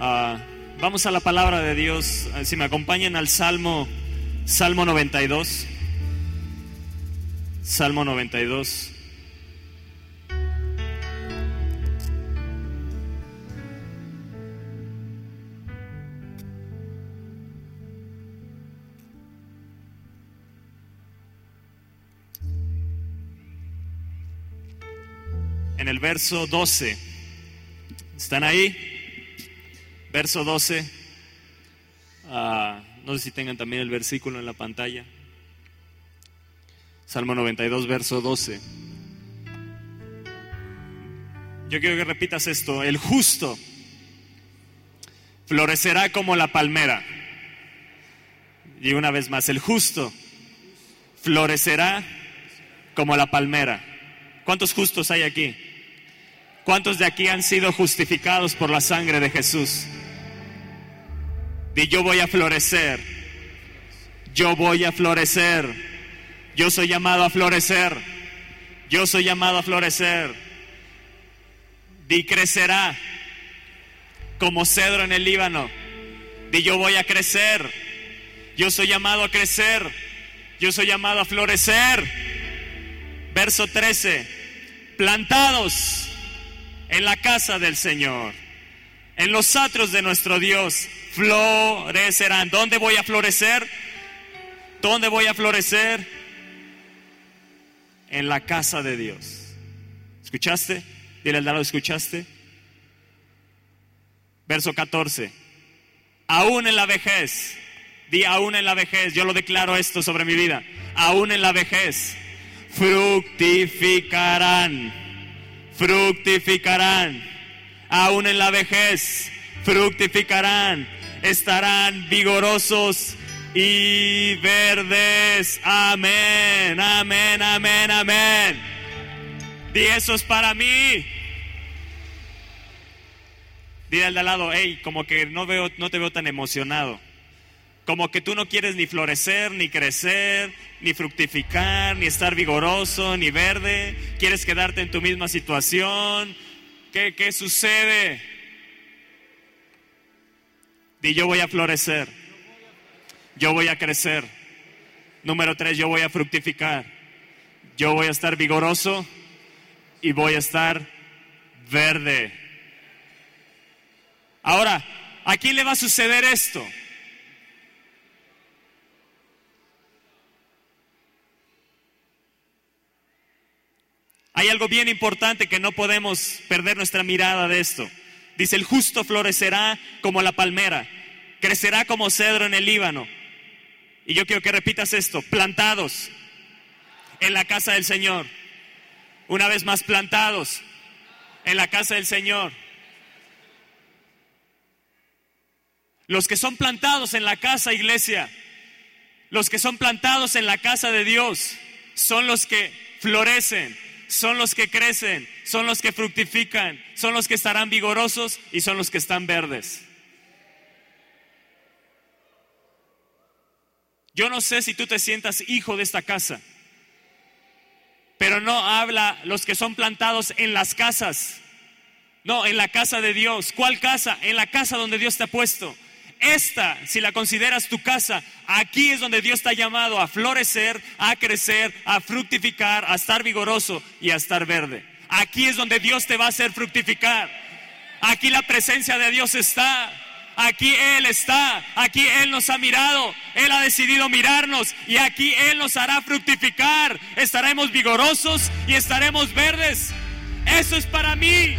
Ah, vamos a la palabra de Dios. Si me acompañan al Salmo, Salmo 92. Salmo 92. En el verso 12. ¿Están ahí? Verso 12. Ah, no sé si tengan también el versículo en la pantalla. Salmo 92, verso 12. Yo quiero que repitas esto. El justo florecerá como la palmera. Y una vez más, el justo florecerá como la palmera. ¿Cuántos justos hay aquí? ¿Cuántos de aquí han sido justificados por la sangre de Jesús? Y yo voy a florecer. Yo voy a florecer. Yo soy llamado a florecer. Yo soy llamado a florecer. Di crecerá como cedro en el Líbano. Di yo voy a crecer. Yo soy llamado a crecer. Yo soy llamado a florecer. Verso 13. Plantados en la casa del Señor, en los atros de nuestro Dios, florecerán. ¿Dónde voy a florecer? ¿Dónde voy a florecer? En la casa de Dios. ¿Escuchaste? Dile al ¿escuchaste? Verso 14. Aún en la vejez, di aún en la vejez, yo lo declaro esto sobre mi vida, aún en la vejez, fructificarán fructificarán. Aún en la vejez, fructificarán. Estarán vigorosos y verdes. Amén, amén, amén, amén. Di eso es para mí. Dile al de al lado, hey, como que no, veo, no te veo tan emocionado. Como que tú no quieres ni florecer, ni crecer, ni fructificar, ni estar vigoroso, ni verde. Quieres quedarte en tu misma situación. ¿Qué, qué sucede? Di yo voy a florecer. Yo voy a crecer. Número tres, yo voy a fructificar. Yo voy a estar vigoroso y voy a estar verde. Ahora, ¿a quién le va a suceder esto? Hay algo bien importante que no podemos perder nuestra mirada de esto. Dice, el justo florecerá como la palmera, crecerá como cedro en el Líbano. Y yo quiero que repitas esto, plantados en la casa del Señor. Una vez más, plantados en la casa del Señor. Los que son plantados en la casa, iglesia, los que son plantados en la casa de Dios, son los que florecen, son los que crecen, son los que fructifican, son los que estarán vigorosos y son los que están verdes. Yo no sé si tú te sientas hijo de esta casa, pero no habla los que son plantados en las casas, no, en la casa de Dios. ¿Cuál casa? En la casa donde Dios te ha puesto. Esta, si la consideras tu casa, aquí es donde Dios ha llamado a florecer, a crecer, a fructificar, a estar vigoroso y a estar verde. Aquí es donde Dios te va a hacer fructificar. Aquí la presencia de Dios está. Aquí Él está, aquí Él nos ha mirado, Él ha decidido mirarnos y aquí Él nos hará fructificar. Estaremos vigorosos y estaremos verdes. Eso es para mí.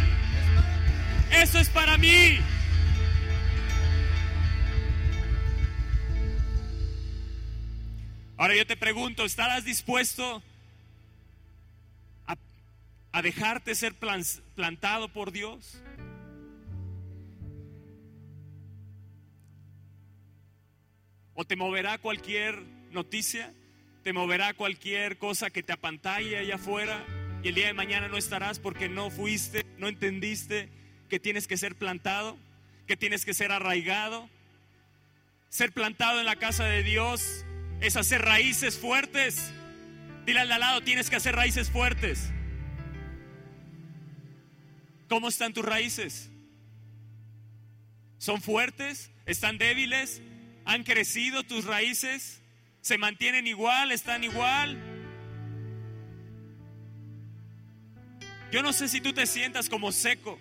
Eso es para mí. Ahora yo te pregunto, ¿estarás dispuesto a, dejarte ser plantado por Dios? ¿O te moverá cualquier noticia? ¿Te moverá cualquier cosa que te apantalle allá afuera? Y el día de mañana no estarás porque no fuiste, no entendiste que tienes que ser plantado, que tienes que ser arraigado. Ser plantado en la casa de Dios es hacer raíces fuertes. Dile al lado, tienes que hacer raíces fuertes. ¿Cómo están tus raíces? ¿Son fuertes? ¿Están débiles? ¿Han crecido tus raíces? ¿Se mantienen igual? ¿Están igual? Yo no sé si tú te sientas como seco,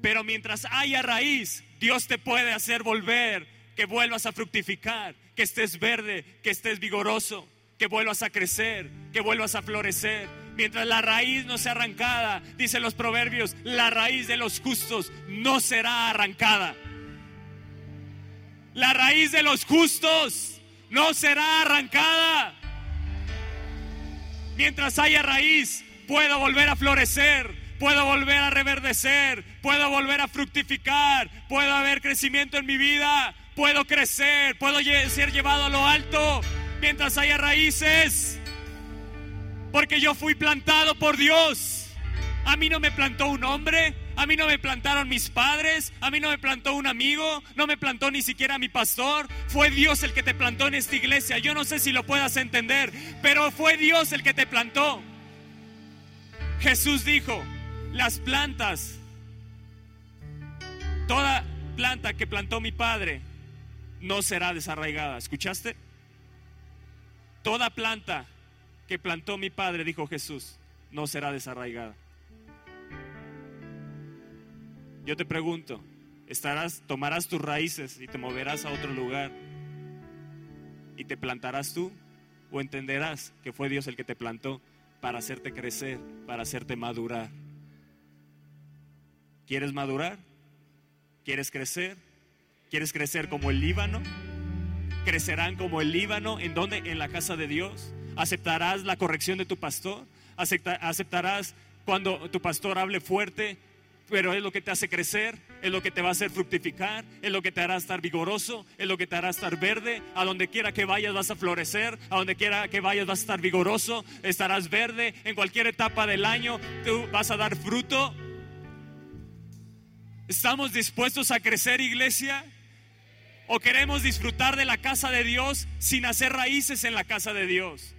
pero mientras haya raíz, Dios te puede hacer volver, que vuelvas a fructificar, que estés verde, que estés vigoroso, que vuelvas a crecer, que vuelvas a florecer. Mientras la raíz no sea arrancada, dicen los proverbios, la raíz de los justos no será arrancada. La raíz de los justos no será arrancada. Mientras haya raíz, puedo volver a florecer, puedo volver a reverdecer, puedo volver a fructificar, puedo haber crecimiento en mi vida, puedo crecer, puedo ser llevado a lo alto mientras haya raíces. Porque yo fui plantado por Dios. A mí no me plantó un hombre, a mí no me plantaron mis padres, a mí no me plantó un amigo, no me plantó ni siquiera mi pastor. Fue Dios el que te plantó en esta iglesia. Yo no sé si lo puedas entender, pero fue Dios el que te plantó. Jesús dijo, las plantas, toda planta que plantó mi padre no será desarraigada. ¿Escuchaste? Toda planta que plantó mi padre, dijo Jesús, no será desarraigada. Yo te pregunto, estarás, tomarás tus raíces y te moverás a otro lugar y te plantarás tú o entenderás que fue Dios el que te plantó para hacerte crecer, para hacerte madurar. ¿Quieres madurar? ¿Quieres crecer? ¿Quieres crecer como el Líbano? crecerán como el Líbano, en donde en la casa de Dios. Aceptarás la corrección de tu pastor, aceptarás cuando tu pastor hable fuerte, pero es lo que te hace crecer, es lo que te va a hacer fructificar, es lo que te hará estar vigoroso, es lo que te hará estar verde. A donde quiera que vayas vas a florecer, a donde quiera que vayas vas a estar vigoroso, estarás verde. En cualquier etapa del año tú vas a dar fruto. ¿Estamos dispuestos a crecer, iglesia? ¿O queremos disfrutar de la casa de Dios sin hacer raíces en la casa de Dios?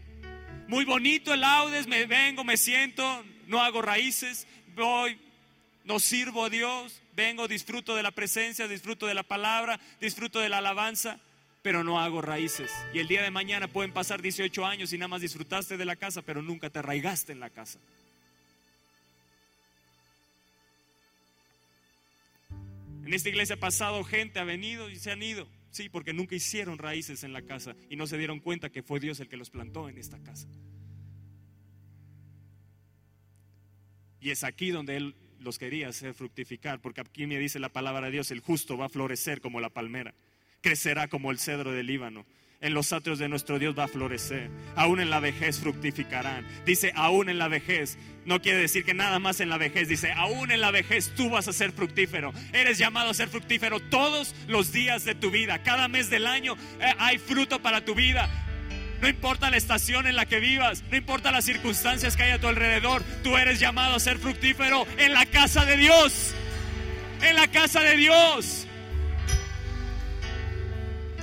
Muy bonito el laudes, me vengo, me siento, no hago raíces, voy, no sirvo a Dios, vengo, disfruto de la presencia, disfruto de la palabra, disfruto de la alabanza, pero no hago raíces. Y el día de mañana pueden pasar 18 años y nada más disfrutaste de la casa, pero nunca te arraigaste en la casa. En esta iglesia ha pasado gente, ha venido y se han ido. Sí, porque nunca hicieron raíces en la casa y no se dieron cuenta que fue Dios el que los plantó en esta casa. Y es aquí donde Él los quería hacer fructificar, porque aquí me dice la palabra de Dios, el justo va a florecer como la palmera, crecerá como el cedro del Líbano en los atrios de nuestro Dios va a florecer. Aún en la vejez fructificarán. Dice, aún en la vejez. No quiere decir que nada más en la vejez. Dice, aún en la vejez tú vas a ser fructífero. Eres llamado a ser fructífero todos los días de tu vida. Cada mes del año eh, hay fruto para tu vida. No importa la estación en la que vivas, no importa las circunstancias que hay a tu alrededor, tú eres llamado a ser fructífero en la casa de Dios. En la casa de Dios.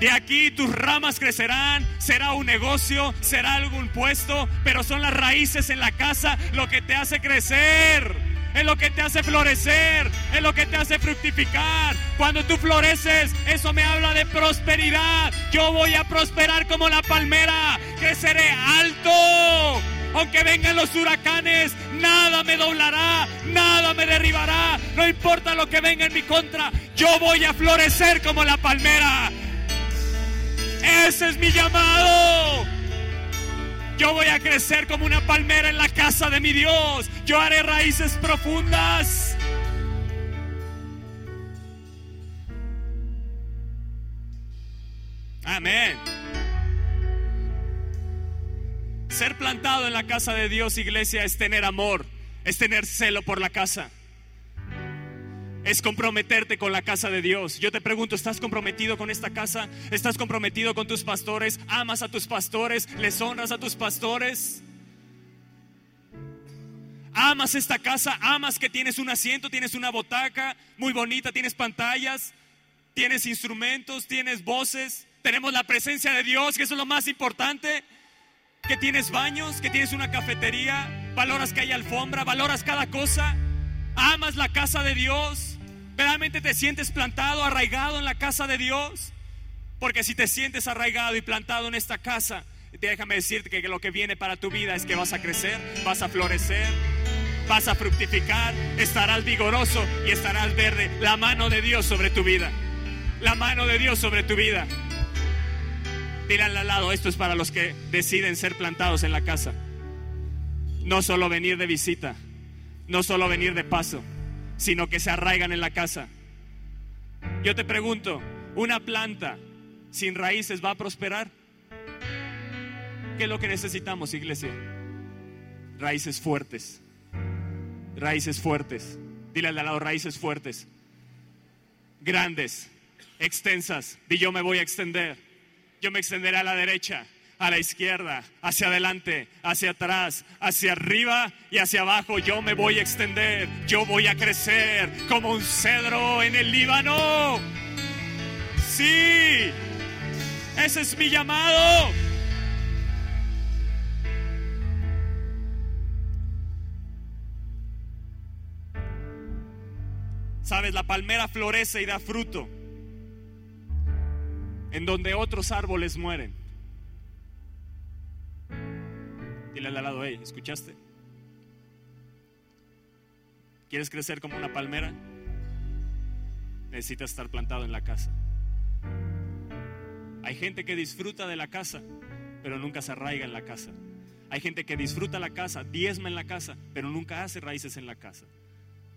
De aquí tus ramas crecerán, será un negocio, será algún puesto, pero son las raíces en la casa lo que te hace crecer, es lo que te hace florecer, es lo que te hace fructificar. Cuando tú floreces, eso me habla de prosperidad. Yo voy a prosperar como la palmera, creceré alto. Aunque vengan los huracanes, nada me doblará, nada me derribará. No importa lo que venga en mi contra, yo voy a florecer como la palmera. Ese es mi llamado. Yo voy a crecer como una palmera en la casa de mi Dios. Yo haré raíces profundas. Amén. Ser plantado en la casa de Dios, iglesia, es tener amor, es tener celo por la casa es comprometerte con la casa de Dios. Yo te pregunto, ¿estás comprometido con esta casa? ¿Estás comprometido con tus pastores? ¿Amas a tus pastores? ¿Les honras a tus pastores? ¿Amas esta casa? ¿Amas que tienes un asiento, tienes una botaca muy bonita, tienes pantallas, tienes instrumentos, tienes voces? Tenemos la presencia de Dios, que eso es lo más importante. Que tienes baños, que tienes una cafetería, valoras que hay alfombra, valoras cada cosa. Amas la casa de Dios. ¿Realmente te sientes plantado, arraigado en la casa de Dios? Porque si te sientes arraigado y plantado en esta casa, déjame decirte que lo que viene para tu vida es que vas a crecer, vas a florecer, vas a fructificar, estarás vigoroso y estarás verde. La mano de Dios sobre tu vida. La mano de Dios sobre tu vida. Dile al lado, esto es para los que deciden ser plantados en la casa. No solo venir de visita, no solo venir de paso, sino que se arraigan en la casa. Yo te pregunto, ¿una planta sin raíces va a prosperar? ¿Qué es lo que necesitamos, iglesia? Raíces fuertes. Raíces fuertes. Dile al lado, raíces fuertes. Grandes, extensas. Y yo me voy a extender. Yo me extenderé a la derecha, a la izquierda, hacia adelante, hacia atrás, hacia arriba y hacia abajo. Yo me voy a extender. Yo voy a crecer como un cedro en el Líbano. Sí, ese es mi llamado. Sabes, la palmera florece y da fruto en donde otros árboles mueren. Dile al lado, hey, ¿escuchaste? ¿Quieres crecer como una palmera? Necesitas estar plantado en la casa. Hay gente que disfruta de la casa, pero nunca se arraiga en la casa. Hay gente que disfruta la casa, diezma en la casa, pero nunca hace raíces en la casa.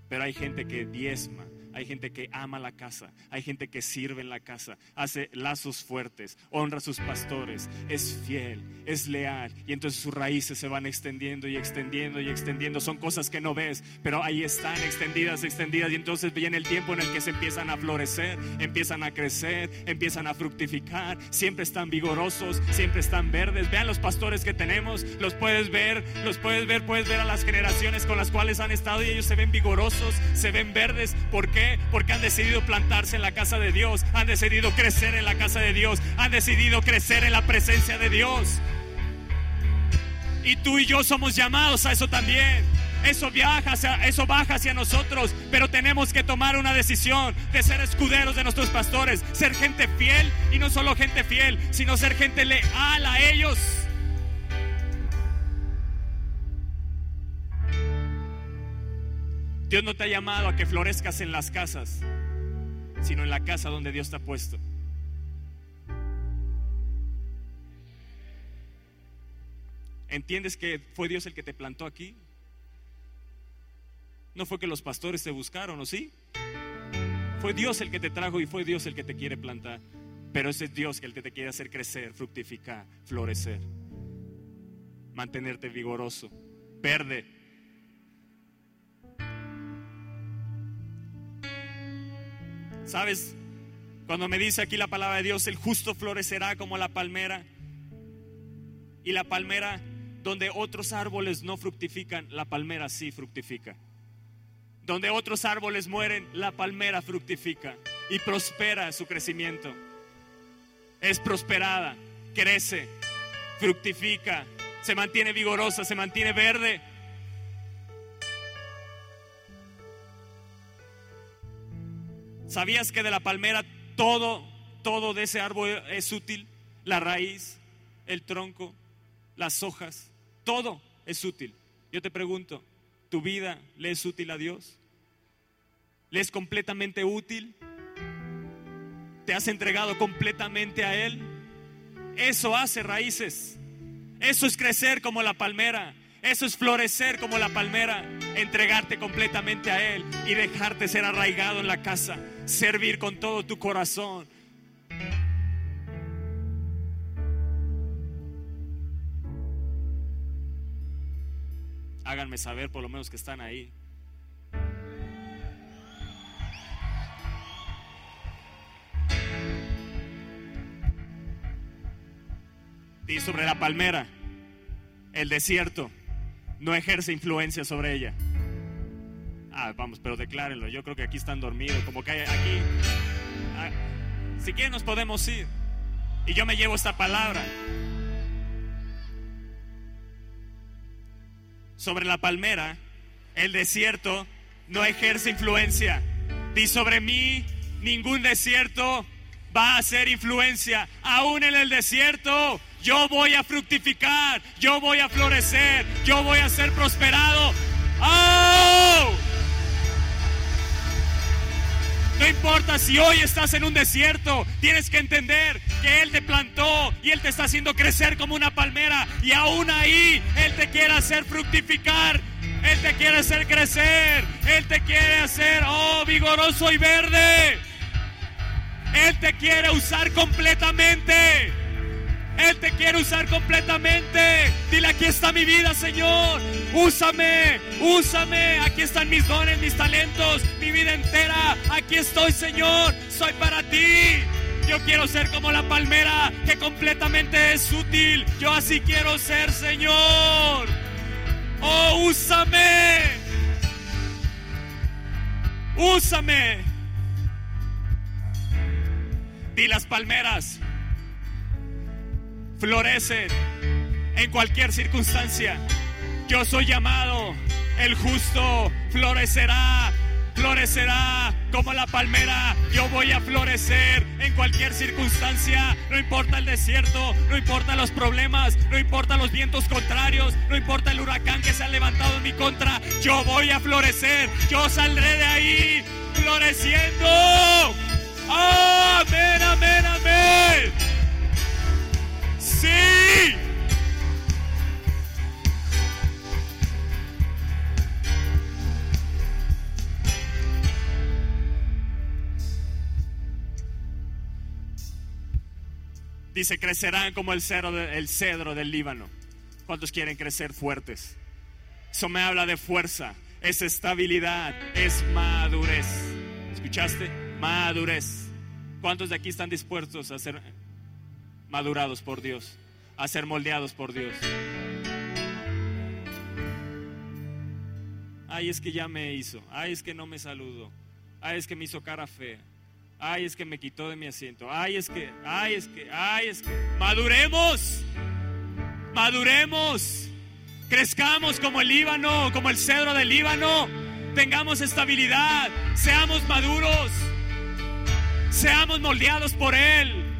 Pero hay gente que diezma, hay gente que ama la casa, hay gente que sirve en la casa, hace lazos fuertes, honra a sus pastores, es fiel, es leal y entonces sus raíces se van extendiendo y extendiendo y extendiendo. Son cosas que no ves, pero ahí están extendidas, extendidas y entonces viene el tiempo en el que se empiezan a florecer, empiezan a crecer, empiezan a fructificar, siempre están vigorosos, siempre están verdes. Vean los pastores que tenemos, los puedes ver, los puedes ver, puedes ver a las generaciones con las cuales han estado y ellos se ven vigorosos, se ven verdes. ¿Por qué? Porque han decidido plantarse en la casa de Dios, han decidido crecer en la casa de Dios, han decidido crecer en la presencia de Dios. Y tú y yo somos llamados a eso también. Eso viaja hacia, eso baja hacia nosotros, pero tenemos que tomar una decisión de ser escuderos de nuestros pastores, ser gente fiel y no solo gente fiel, sino ser gente leal a ellos. Dios no te ha llamado a que florezcas en las casas, sino en la casa donde Dios te ha puesto. ¿Entiendes que fue Dios el que te plantó aquí? No fue que los pastores te buscaron, ¿o sí? Fue Dios el que te trajo y fue Dios el que te quiere plantar. Pero ese es Dios el que te quiere hacer crecer, fructificar, florecer, mantenerte vigoroso, verde, ¿Sabes? Cuando me dice aquí la palabra de Dios, el justo florecerá como la palmera. Y la palmera, donde otros árboles no fructifican, la palmera sí fructifica. Donde otros árboles mueren, la palmera fructifica y prospera su crecimiento. Es prosperada, crece, fructifica, se mantiene vigorosa, se mantiene verde. ¿Sabías que de la palmera todo, todo de ese árbol es útil? La raíz, el tronco, las hojas, todo es útil. Yo te pregunto, ¿tu vida le es útil a Dios? ¿Le es completamente útil? ¿Te has entregado completamente a Él? Eso hace raíces. Eso es crecer como la palmera. Eso es florecer como la palmera, entregarte completamente a Él y dejarte ser arraigado en la casa, servir con todo tu corazón. Háganme saber por lo menos que están ahí. Y sobre la palmera, el desierto no ejerce influencia sobre ella. Ah, vamos, pero declárenlo. Yo creo que aquí están dormidos, como que aquí. Ah, si quieren nos podemos ir. Y yo me llevo esta palabra. Sobre la palmera, el desierto no ejerce influencia. Di sobre mí, ningún desierto va a hacer influencia. Aún en el desierto, yo voy a fructificar, yo voy a florecer, yo voy a ser prosperado. ¡Oh! No importa si hoy estás en un desierto, tienes que entender que Él te plantó y Él te está haciendo crecer como una palmera y aún ahí Él te quiere hacer fructificar. Él te quiere hacer crecer. Él te quiere hacer, oh, vigoroso y verde. Él te quiere usar completamente. Te quiere usar completamente. Dile, aquí está mi vida, Señor. Úsame, úsame. Aquí están mis dones, mis talentos, mi vida entera. Aquí estoy, Señor. Soy para ti. Yo quiero ser como la palmera que completamente es útil. Yo así quiero ser, Señor. Oh, úsame. Úsame. Di las palmeras florecen en cualquier circunstancia. Yo soy llamado, el justo florecerá, florecerá como la palmera. Yo voy a florecer en cualquier circunstancia. No importa el desierto, no importa los problemas, no importa los vientos contrarios, no importa el huracán que se ha levantado en mi contra. Yo voy a florecer. Yo saldré de ahí floreciendo. Amén, amén, amén. Dice, crecerán como el cedro, el cedro del Líbano. ¿Cuántos quieren crecer fuertes? Eso me habla de fuerza, es estabilidad, es madurez. ¿Escuchaste? Madurez. ¿Cuántos de aquí están dispuestos a ser madurados por Dios, a ser moldeados por Dios? Ay, es que ya me hizo. Ay, es que no me saludó. Ay, es que me hizo cara fea. Ay, es que me quitó de mi asiento. Ay, es que, ay, es que, ay, es que. Maduremos. Maduremos. Crezcamos como el Líbano, como el cedro del Líbano. Tengamos estabilidad. Seamos maduros. Seamos moldeados por Él.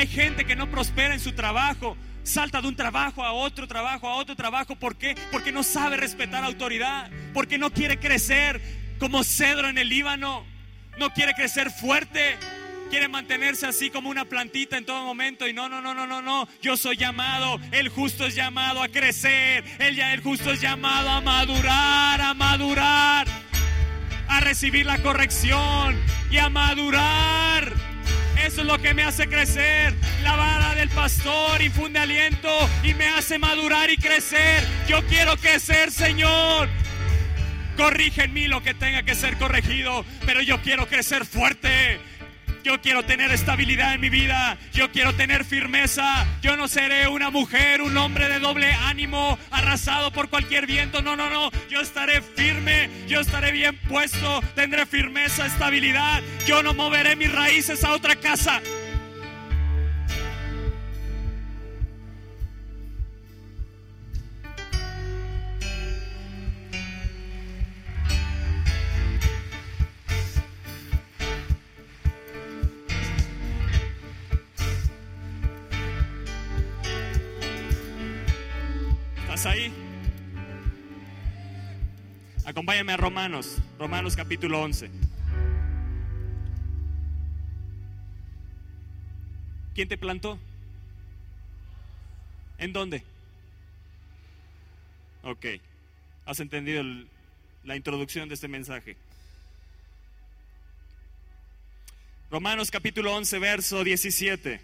Hay gente que no prospera en su trabajo. Salta de un trabajo a otro trabajo, a otro trabajo. ¿Por qué? Porque no sabe respetar autoridad. Porque no quiere crecer como cedro en el Líbano. No quiere crecer fuerte. Quiere mantenerse así como una plantita en todo momento. Y no, no, no, no, no, no. Yo soy llamado. El justo es llamado a crecer. El, el justo es llamado a madurar, a madurar. A recibir la corrección y a madurar. Eso es lo que me hace crecer. La vara del pastor infunde aliento y me hace madurar y crecer. Yo quiero crecer, Señor. Corrige en mí lo que tenga que ser corregido, pero yo quiero crecer fuerte. Yo quiero tener estabilidad en mi vida. Yo quiero tener firmeza. Yo no seré una mujer, un hombre de doble ánimo, arrasado por cualquier viento. No, no, no. Yo estaré firme. Yo estaré bien puesto. Tendré firmeza, estabilidad. Yo no moveré mis raíces a otra casa. Ahí? Acompáñame a Romanos, Romanos capítulo 11. ¿Quién te plantó? ¿En dónde? Ok, has entendido la introducción de este mensaje. Romanos capítulo 11, verso 17.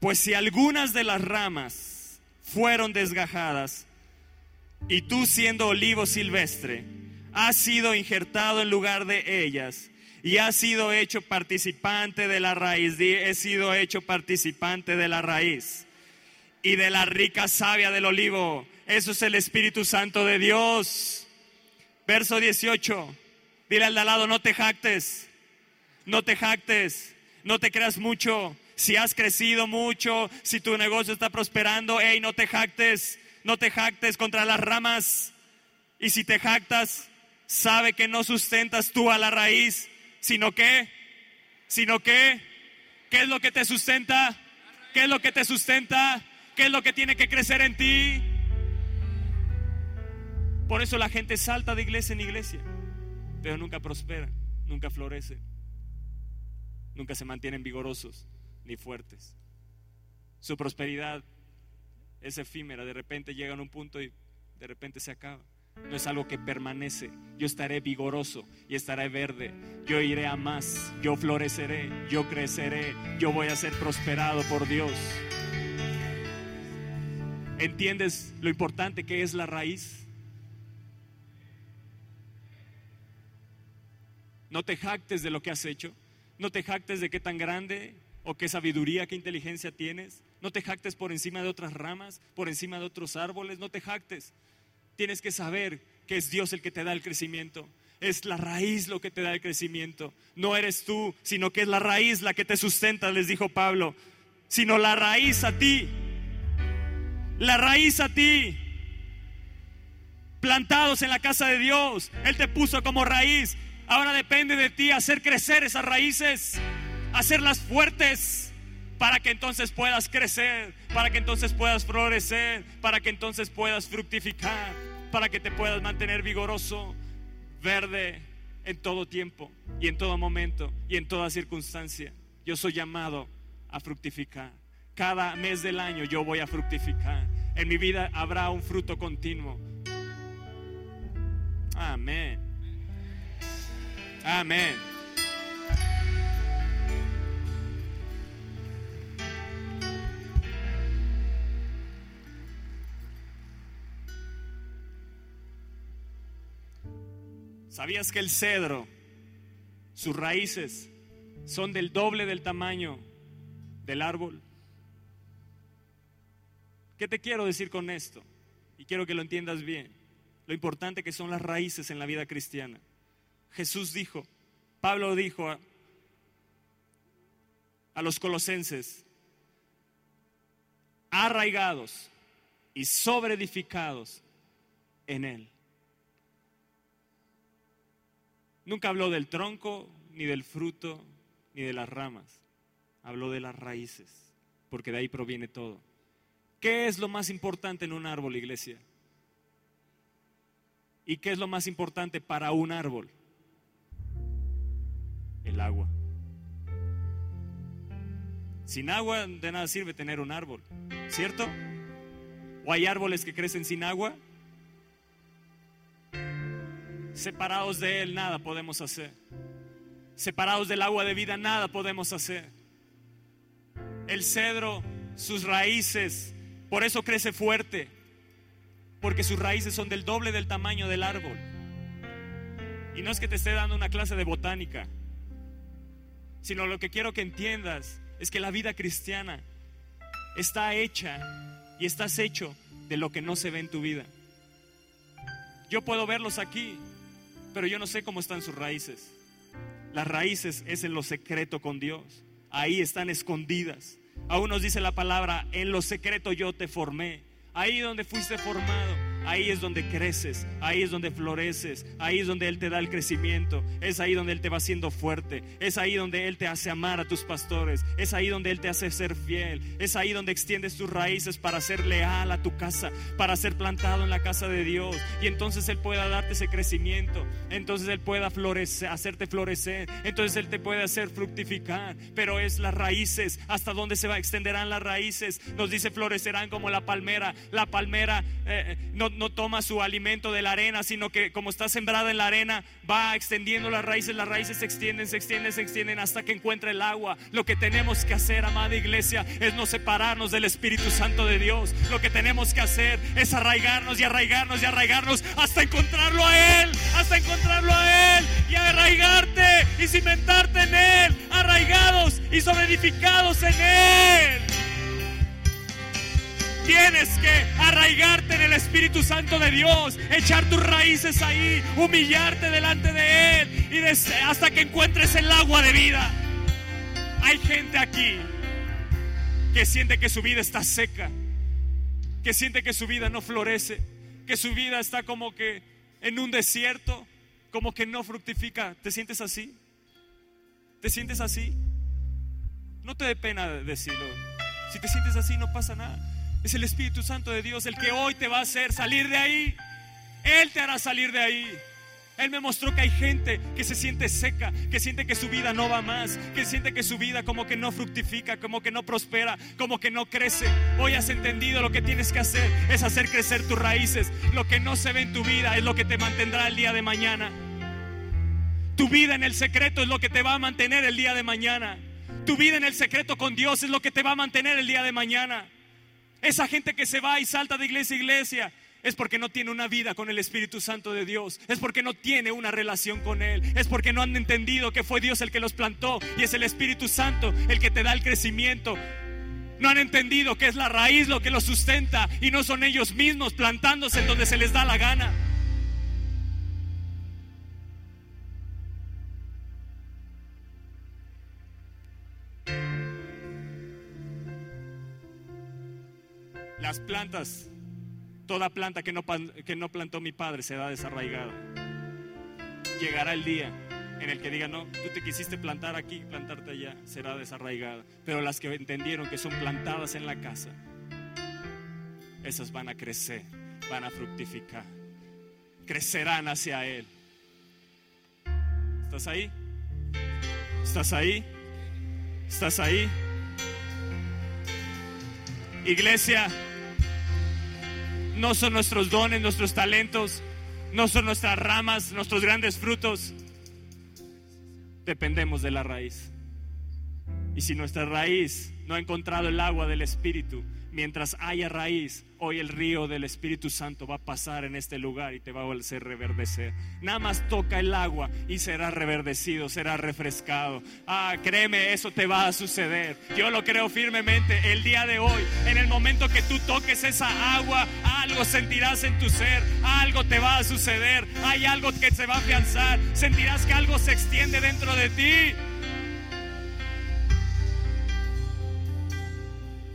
Pues si algunas de las ramas fueron desgajadas, y tú siendo olivo silvestre, has sido injertado en lugar de ellas y has sido hecho participante de la raíz. He sido hecho participante de la raíz y de la rica savia del olivo. Eso es el Espíritu Santo de Dios. Verso 18. Dile al de al lado, no te jactes, no te jactes, no te creas mucho, si has crecido mucho, si tu negocio está prosperando, hey, no te jactes, no te jactes contra las ramas. Y si te jactas, sabe que no sustentas tú a la raíz, sino que, sino que, ¿qué es lo que te sustenta? ¿Qué es lo que te sustenta? ¿Qué es lo que tiene que crecer en ti? Por eso la gente salta de iglesia en iglesia, pero nunca prospera, nunca florece, nunca se mantienen vigorosos ni fuertes. Su prosperidad es efímera, de repente llegan a un punto y de repente se acaba. No es algo que permanece. Yo estaré vigoroso y estaré verde. Yo iré a más. Yo floreceré. Yo creceré. Yo voy a ser prosperado por Dios. ¿Entiendes lo importante que es la raíz? No te jactes de lo que has hecho. No te jactes de qué tan grande o qué sabiduría, qué inteligencia tienes. No te jactes por encima de otras ramas, por encima de otros árboles. No te jactes. Tienes que saber que es Dios el que te da el crecimiento. Es la raíz lo que te da el crecimiento. No eres tú, sino que es la raíz la que te sustenta, les dijo Pablo. Sino la raíz a ti. La raíz a ti. Plantados en la casa de Dios. Él te puso como raíz. Ahora depende de ti hacer crecer esas raíces. Hacerlas fuertes para que entonces puedas crecer, para que entonces puedas florecer, para que entonces puedas fructificar, para que te puedas mantener vigoroso, verde en todo tiempo y en todo momento y en toda circunstancia. Yo soy llamado a fructificar. Cada mes del año yo voy a fructificar. En mi vida habrá un fruto continuo. Amén. Amén. ¿Sabías que el cedro, sus raíces son del doble del tamaño del árbol? ¿Qué te quiero decir con esto? Y quiero que lo entiendas bien. Lo importante que son las raíces en la vida cristiana. Jesús dijo, Pablo dijo a, a los colosenses, arraigados y sobreedificados en Él. Nunca habló del tronco, ni del fruto, ni de las ramas. Habló de las raíces, porque de ahí proviene todo. ¿Qué es lo más importante en un árbol, iglesia? ¿Y qué es lo más importante para un árbol? El agua. Sin agua de nada sirve tener un árbol, ¿cierto? ¿O hay árboles que crecen sin agua? Separados de Él nada podemos hacer. Separados del agua de vida nada podemos hacer. El cedro, sus raíces, por eso crece fuerte, porque sus raíces son del doble del tamaño del árbol. Y no es que te esté dando una clase de botánica, sino lo que quiero que entiendas es que la vida cristiana está hecha y estás hecho de lo que no se ve en tu vida. Yo puedo verlos aquí, pero yo no sé cómo están sus raíces. Las raíces es en lo secreto con Dios. Ahí están escondidas. Aún nos dice la palabra, en lo secreto yo te formé. Ahí donde fuiste formado Ahí es donde creces, ahí es donde floreces, ahí es donde Él te da el crecimiento, es ahí donde Él te va haciendo fuerte, es ahí donde Él te hace amar a tus pastores, es ahí donde Él te hace ser fiel, es ahí donde extiendes tus raíces para ser leal a tu casa, para ser plantado en la casa de Dios y entonces Él pueda darte ese crecimiento, entonces Él pueda florecer, hacerte florecer, entonces Él te puede hacer fructificar, pero es las raíces, hasta dónde se va, extenderán las raíces, nos dice florecerán como la palmera, la palmera eh, eh, no no toma su alimento de la arena, sino que como está sembrada en la arena, va extendiendo las raíces, las raíces se extienden, se extienden, se extienden hasta que encuentre el agua. Lo que tenemos que hacer, amada iglesia, es no separarnos del Espíritu Santo de Dios. Lo que tenemos que hacer es arraigarnos y arraigarnos y arraigarnos hasta encontrarlo a Él, hasta encontrarlo a Él y arraigarte y cimentarte en Él, arraigados y sobreedificados en Él. Tienes que arraigarte en el Espíritu Santo de Dios, echar tus raíces ahí, humillarte delante de Él y hasta que encuentres el agua de vida. Hay gente aquí que siente que su vida está seca, que siente que su vida no florece, que su vida está como que en un desierto, como que no fructifica. ¿Te sientes así? ¿Te sientes así? No te dé pena decirlo. Si te sientes así, no pasa nada. Es el Espíritu Santo de Dios el que hoy te va a hacer salir de ahí. Él te hará salir de ahí. Él me mostró que hay gente que se siente seca, que siente que su vida no va más, que siente que su vida como que no fructifica, como que no prospera, como que no crece. Hoy has entendido lo que tienes que hacer, es hacer crecer tus raíces. Lo que no se ve en tu vida es lo que te mantendrá el día de mañana. Tu vida en el secreto es lo que te va a mantener el día de mañana. Tu vida en el secreto con Dios es lo que te va a mantener el día de mañana. Esa gente que se va y salta de iglesia a iglesia, es porque no tiene una vida con el Espíritu Santo de Dios, es porque no tiene una relación con Él, es porque no han entendido que fue Dios el que los plantó y es el Espíritu Santo el que te da el crecimiento. No han entendido que es la raíz lo que los sustenta y no son ellos mismos plantándose donde se les da la gana. Las plantas Toda planta que no, que no plantó mi padre será desarraigada. Llegará el día en el que diga, no, tú te quisiste plantar aquí, plantarte allá, será desarraigada. Pero las que entendieron que son plantadas en la casa, esas van a crecer, van a fructificar, crecerán hacia Él. ¿Estás ahí? ¿Estás ahí? ¿Estás ahí? Iglesia, no son nuestros dones, nuestros talentos, no son nuestras ramas, nuestros grandes frutos. Dependemos de la raíz. Y si nuestra raíz no ha encontrado el agua del Espíritu, mientras haya raíz, hoy el río del Espíritu Santo va a pasar en este lugar y te va a hacer reverdecer. Nada más toca el agua y será reverdecido, será refrescado. Ah, créeme, eso te va a suceder. Yo lo creo firmemente. El día de hoy, en el momento que tú toques esa agua, algo sentirás en tu ser, algo te va a suceder, hay algo que se va a afianzar, sentirás que algo se extiende dentro de ti.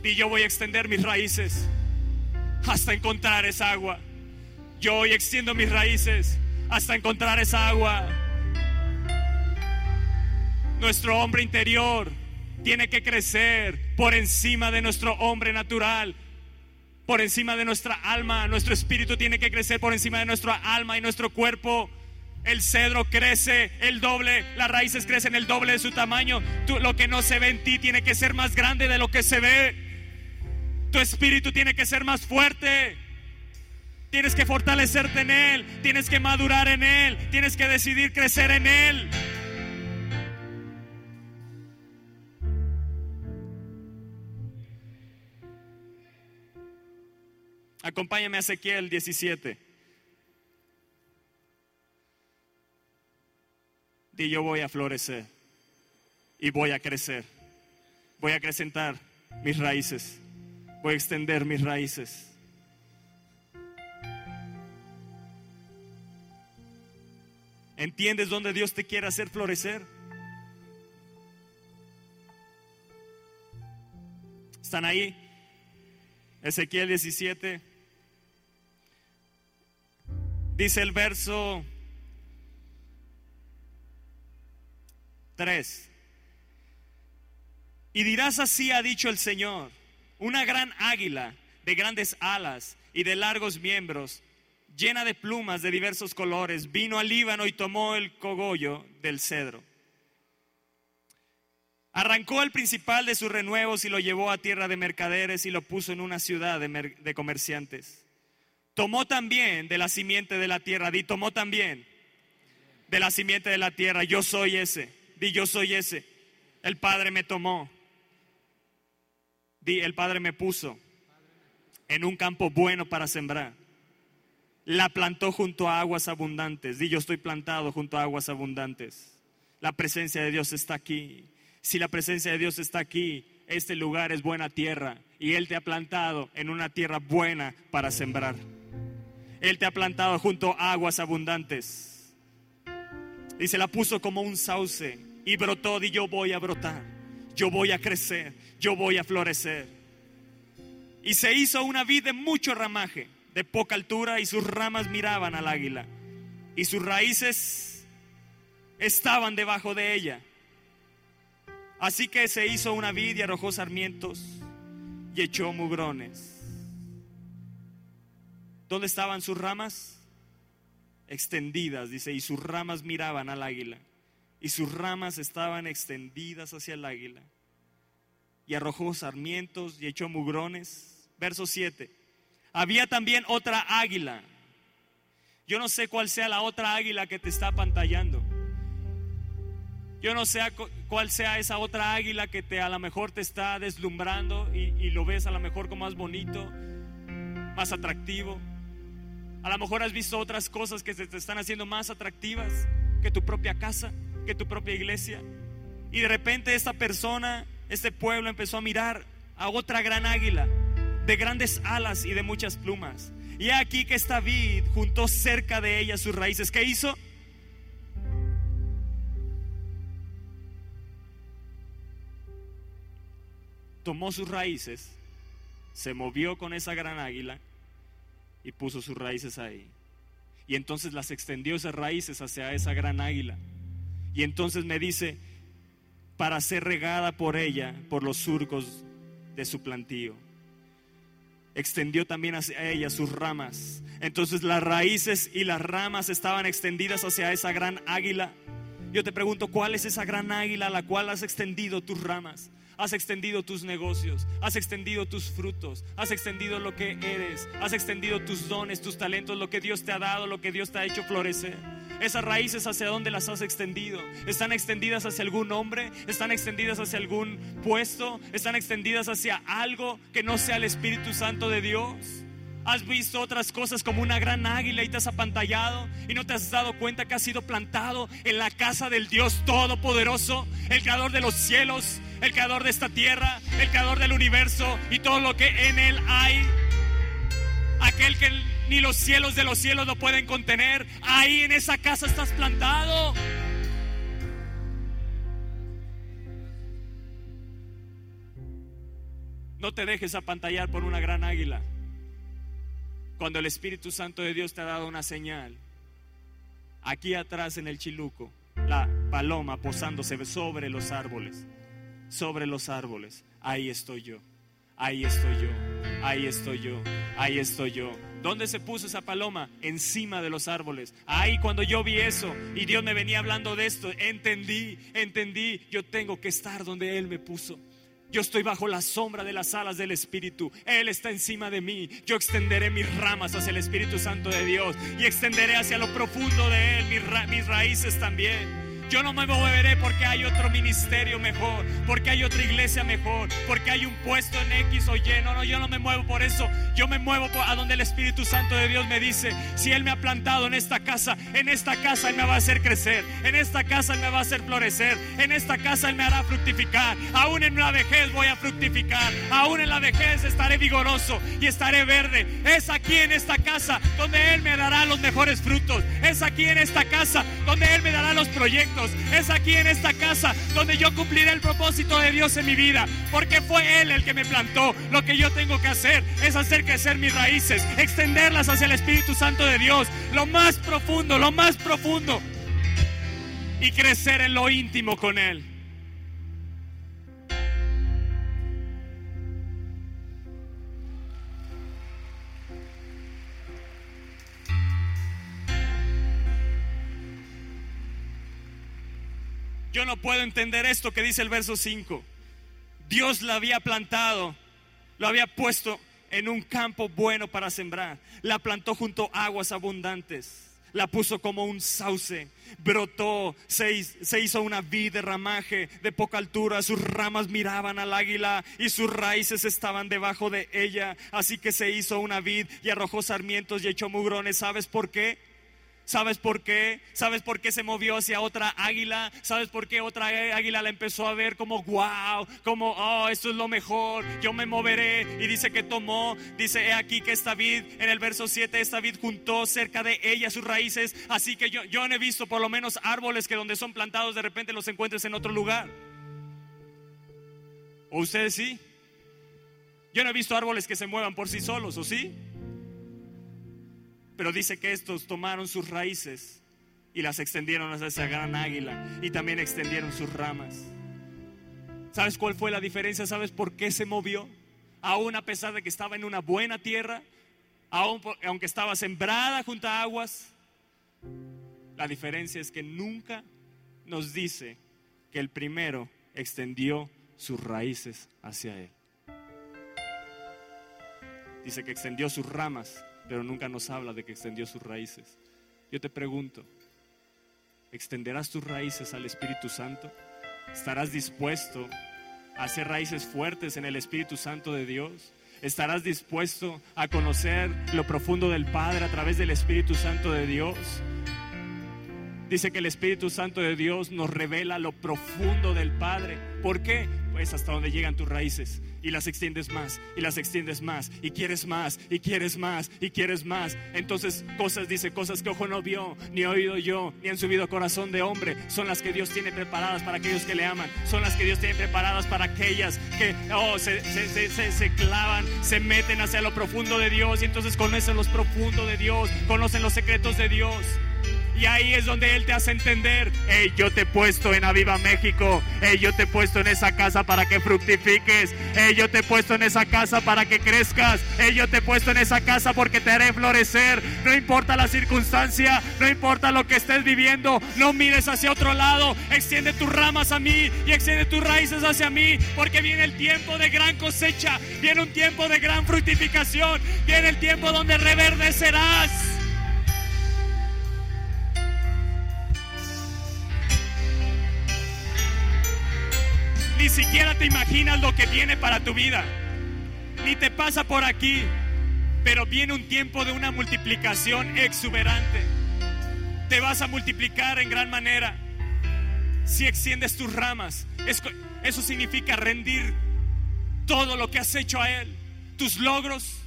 Y yo voy a extender mis raíces hasta encontrar esa agua. Yo hoy extiendo mis raíces hasta encontrar esa agua. Nuestro hombre interior tiene que crecer por encima de nuestro hombre natural, por encima de nuestra alma. Nuestro espíritu tiene que crecer por encima de nuestra alma y nuestro cuerpo. El cedro crece el doble, las raíces crecen el doble de su tamaño. lo que no se ve en ti tiene que ser más grande de lo que se ve. Tu espíritu tiene que ser más fuerte. Tienes que fortalecerte en Él. Tienes que madurar en Él. Tienes que decidir crecer en Él. Acompáñame a Ezequiel 17. Di yo voy a florecer y voy a crecer. Voy a acrecentar mis raíces voy a extender mis raíces. ¿Entiendes dónde Dios te quiere hacer florecer? ¿Están ahí? Ezequiel 17. Dice el verso 3. Y dirás así ha dicho el Señor una gran águila de grandes alas y de largos miembros, llena de plumas de diversos colores, vino al Líbano y tomó el cogollo del cedro. Arrancó el principal de sus renuevos y lo llevó a tierra de mercaderes y lo puso en una ciudad de, de comerciantes. Tomó también de la simiente de la tierra, di, tomó también de la simiente de la tierra, yo soy ese, di, yo soy ese. El Padre me tomó Di, el Padre me puso en un campo bueno para sembrar. La plantó junto a aguas abundantes. Di, yo estoy plantado junto a aguas abundantes. La presencia de Dios está aquí. Si la presencia de Dios está aquí, este lugar es buena tierra y Él te ha plantado en una tierra buena para sembrar. Él te ha plantado junto a aguas abundantes. Y se la puso como un sauce y brotó y yo voy a brotar yo voy a crecer, yo voy a florecer. Y se hizo una vid de mucho ramaje, de poca altura, y sus ramas miraban al águila. Y sus raíces estaban debajo de ella. Así que se hizo una vid y arrojó sarmientos y echó mugrones. ¿Dónde estaban sus ramas? Extendidas, dice, y sus ramas miraban al águila. Y sus ramas estaban extendidas hacia el águila. Y arrojó sarmientos y echó mugrones. Verso 7. Había también otra águila. Yo no sé cuál sea la otra águila que te está pantallando. Yo no sé cuál sea esa otra águila que te a lo mejor te está deslumbrando y, y lo ves a lo mejor como más bonito, más atractivo. A lo mejor has visto otras cosas que se te están haciendo más atractivas que tu propia casa, que tu propia iglesia. Y de repente esta persona, este pueblo empezó a mirar a otra gran águila de grandes alas y de muchas plumas. Y aquí que esta vid juntó cerca de ella sus raíces. ¿Qué hizo? Tomó sus raíces, se movió con esa gran águila y puso sus raíces ahí. Y entonces las extendió esas raíces hacia esa gran águila. Y entonces me dice, para ser regada por ella, por los surcos de su plantío. Extendió también hacia ella sus ramas. Entonces las raíces y las ramas estaban extendidas hacia esa gran águila. Yo te pregunto, ¿cuál es esa gran águila a la cual has extendido tus ramas? Has extendido tus negocios, has extendido tus frutos, has extendido lo que eres, has extendido tus dones, tus talentos, lo que Dios te ha dado, lo que Dios te ha hecho florecer. Esas raíces hacia dónde las has extendido? ¿Están extendidas hacia algún hombre? ¿Están extendidas hacia algún puesto? ¿Están extendidas hacia algo que no sea el Espíritu Santo de Dios? Has visto otras cosas como una gran águila y te has apantallado y no te has dado cuenta que has sido plantado en la casa del Dios Todopoderoso, el creador de los cielos, el creador de esta tierra, el creador del universo y todo lo que en él hay. Aquel que ni los cielos de los cielos lo pueden contener. Ahí en esa casa estás plantado. No te dejes apantallar por una gran águila. Cuando el Espíritu Santo de Dios te ha dado una señal, aquí atrás en el chiluco, la paloma posándose sobre los árboles sobre los árboles. Ahí estoy yo, ahí estoy yo, ahí estoy yo, ahí estoy yo. ¿Dónde se puso esa paloma? Encima de los árboles. Ahí cuando yo vi eso y Dios me venía hablando de esto, entendí, entendí, yo tengo que estar donde Él me puso. Yo estoy bajo la sombra de las alas del Espíritu. Él está encima de mí. Yo extenderé mis ramas hacia el Espíritu Santo de Dios y extenderé hacia lo profundo de Él mis, mis raíces también. Yo no me moveré porque hay otro ministerio mejor, porque hay otra iglesia mejor, porque hay un puesto en X o Y. No, no, yo no me muevo por eso. Yo me muevo a donde el Espíritu Santo de Dios me dice, si Él me ha plantado en esta casa, en esta casa Él me va a hacer crecer, en esta casa Él me va a hacer florecer, en esta casa Él me hará fructificar. Aún en la vejez voy a fructificar, aún en la vejez estaré vigoroso y estaré verde. Es aquí en esta casa donde Él me dará los mejores frutos. Es aquí en esta casa donde Él me dará los proyectos es aquí en esta casa donde yo cumpliré el propósito de Dios en mi vida. Porque fue Él el que me plantó. Lo que yo tengo que hacer es hacer crecer mis raíces, extenderlas hacia el Espíritu Santo de Dios. Lo más profundo, lo más profundo. Y crecer en lo íntimo con Él. Yo no puedo entender esto que dice el verso 5. Dios la había plantado, lo había puesto en un campo bueno para sembrar. La plantó junto a aguas abundantes. La puso como un sauce, brotó, se, se, hizo una vid de ramaje de poca altura, sus ramas miraban al águila y sus raíces estaban debajo de ella. Así que se hizo una vid y arrojó sarmientos y echó mugrones. ¿Sabes por qué? ¿Sabes por qué? ¿Sabes por qué se movió hacia otra águila? ¿Sabes por qué otra águila la empezó a ver como wow, como oh, esto es lo mejor, yo me moveré? Y dice que tomó, dice he aquí que esta vid, en el verso 7, esta vid juntó cerca de ella sus raíces. Así que yo, yo no he visto por lo menos árboles que donde son plantados de repente los encuentres en otro lugar. ¿O ustedes sí? Yo no he visto árboles que se muevan por sí solos, ¿o sí? Pero dice que estos tomaron sus raíces y las extendieron hacia esa gran águila y también extendieron sus ramas. ¿Sabes cuál fue la diferencia? ¿Sabes por qué se movió? Aún a pesar de que estaba en una buena tierra, aunque estaba sembrada junto a aguas, la diferencia es que nunca nos dice que el primero extendió sus raíces hacia Él. Dice que extendió sus ramas, pero nunca nos habla de que extendió sus raíces. Yo te pregunto, ¿extenderás tus raíces al Espíritu Santo? ¿Estarás dispuesto a hacer raíces fuertes en el Espíritu Santo de Dios? ¿Estarás dispuesto a conocer lo profundo del Padre a través del Espíritu Santo de Dios? Dice que el Espíritu Santo de Dios nos revela lo profundo del Padre. ¿Por qué? Pues hasta donde llegan tus raíces y las extiendes más y las extiendes más y quieres más y quieres más y quieres más. Entonces cosas, dice, cosas que ojo no vio, ni oído yo, ni han subido corazón de hombre, son las que Dios tiene preparadas para aquellos que le aman, son las que Dios tiene preparadas para aquellas que oh, se, se clavan, se meten hacia lo profundo de Dios y entonces conocen los profundos de Dios, conocen los secretos de Dios. Y ahí es donde Él te hace entender, hey, yo te he puesto en Aviva México, hey, yo te he puesto en esa casa para que fructifiques, hey, yo te he puesto en esa casa para que crezcas, hey, yo te he puesto en esa casa porque te haré florecer. No importa la circunstancia, no importa lo que estés viviendo, no mires hacia otro lado, extiende tus ramas a mí y extiende tus raíces hacia mí, porque viene el tiempo de gran cosecha, viene un tiempo de gran fructificación, viene el tiempo donde reverdecerás. Ni siquiera te imaginas lo que viene para tu vida. Ni te pasa por aquí. Pero viene un tiempo de una multiplicación exuberante. Te vas a multiplicar en gran manera. Si extiendes tus ramas, eso significa rendir todo lo que has hecho a Él. Tus logros,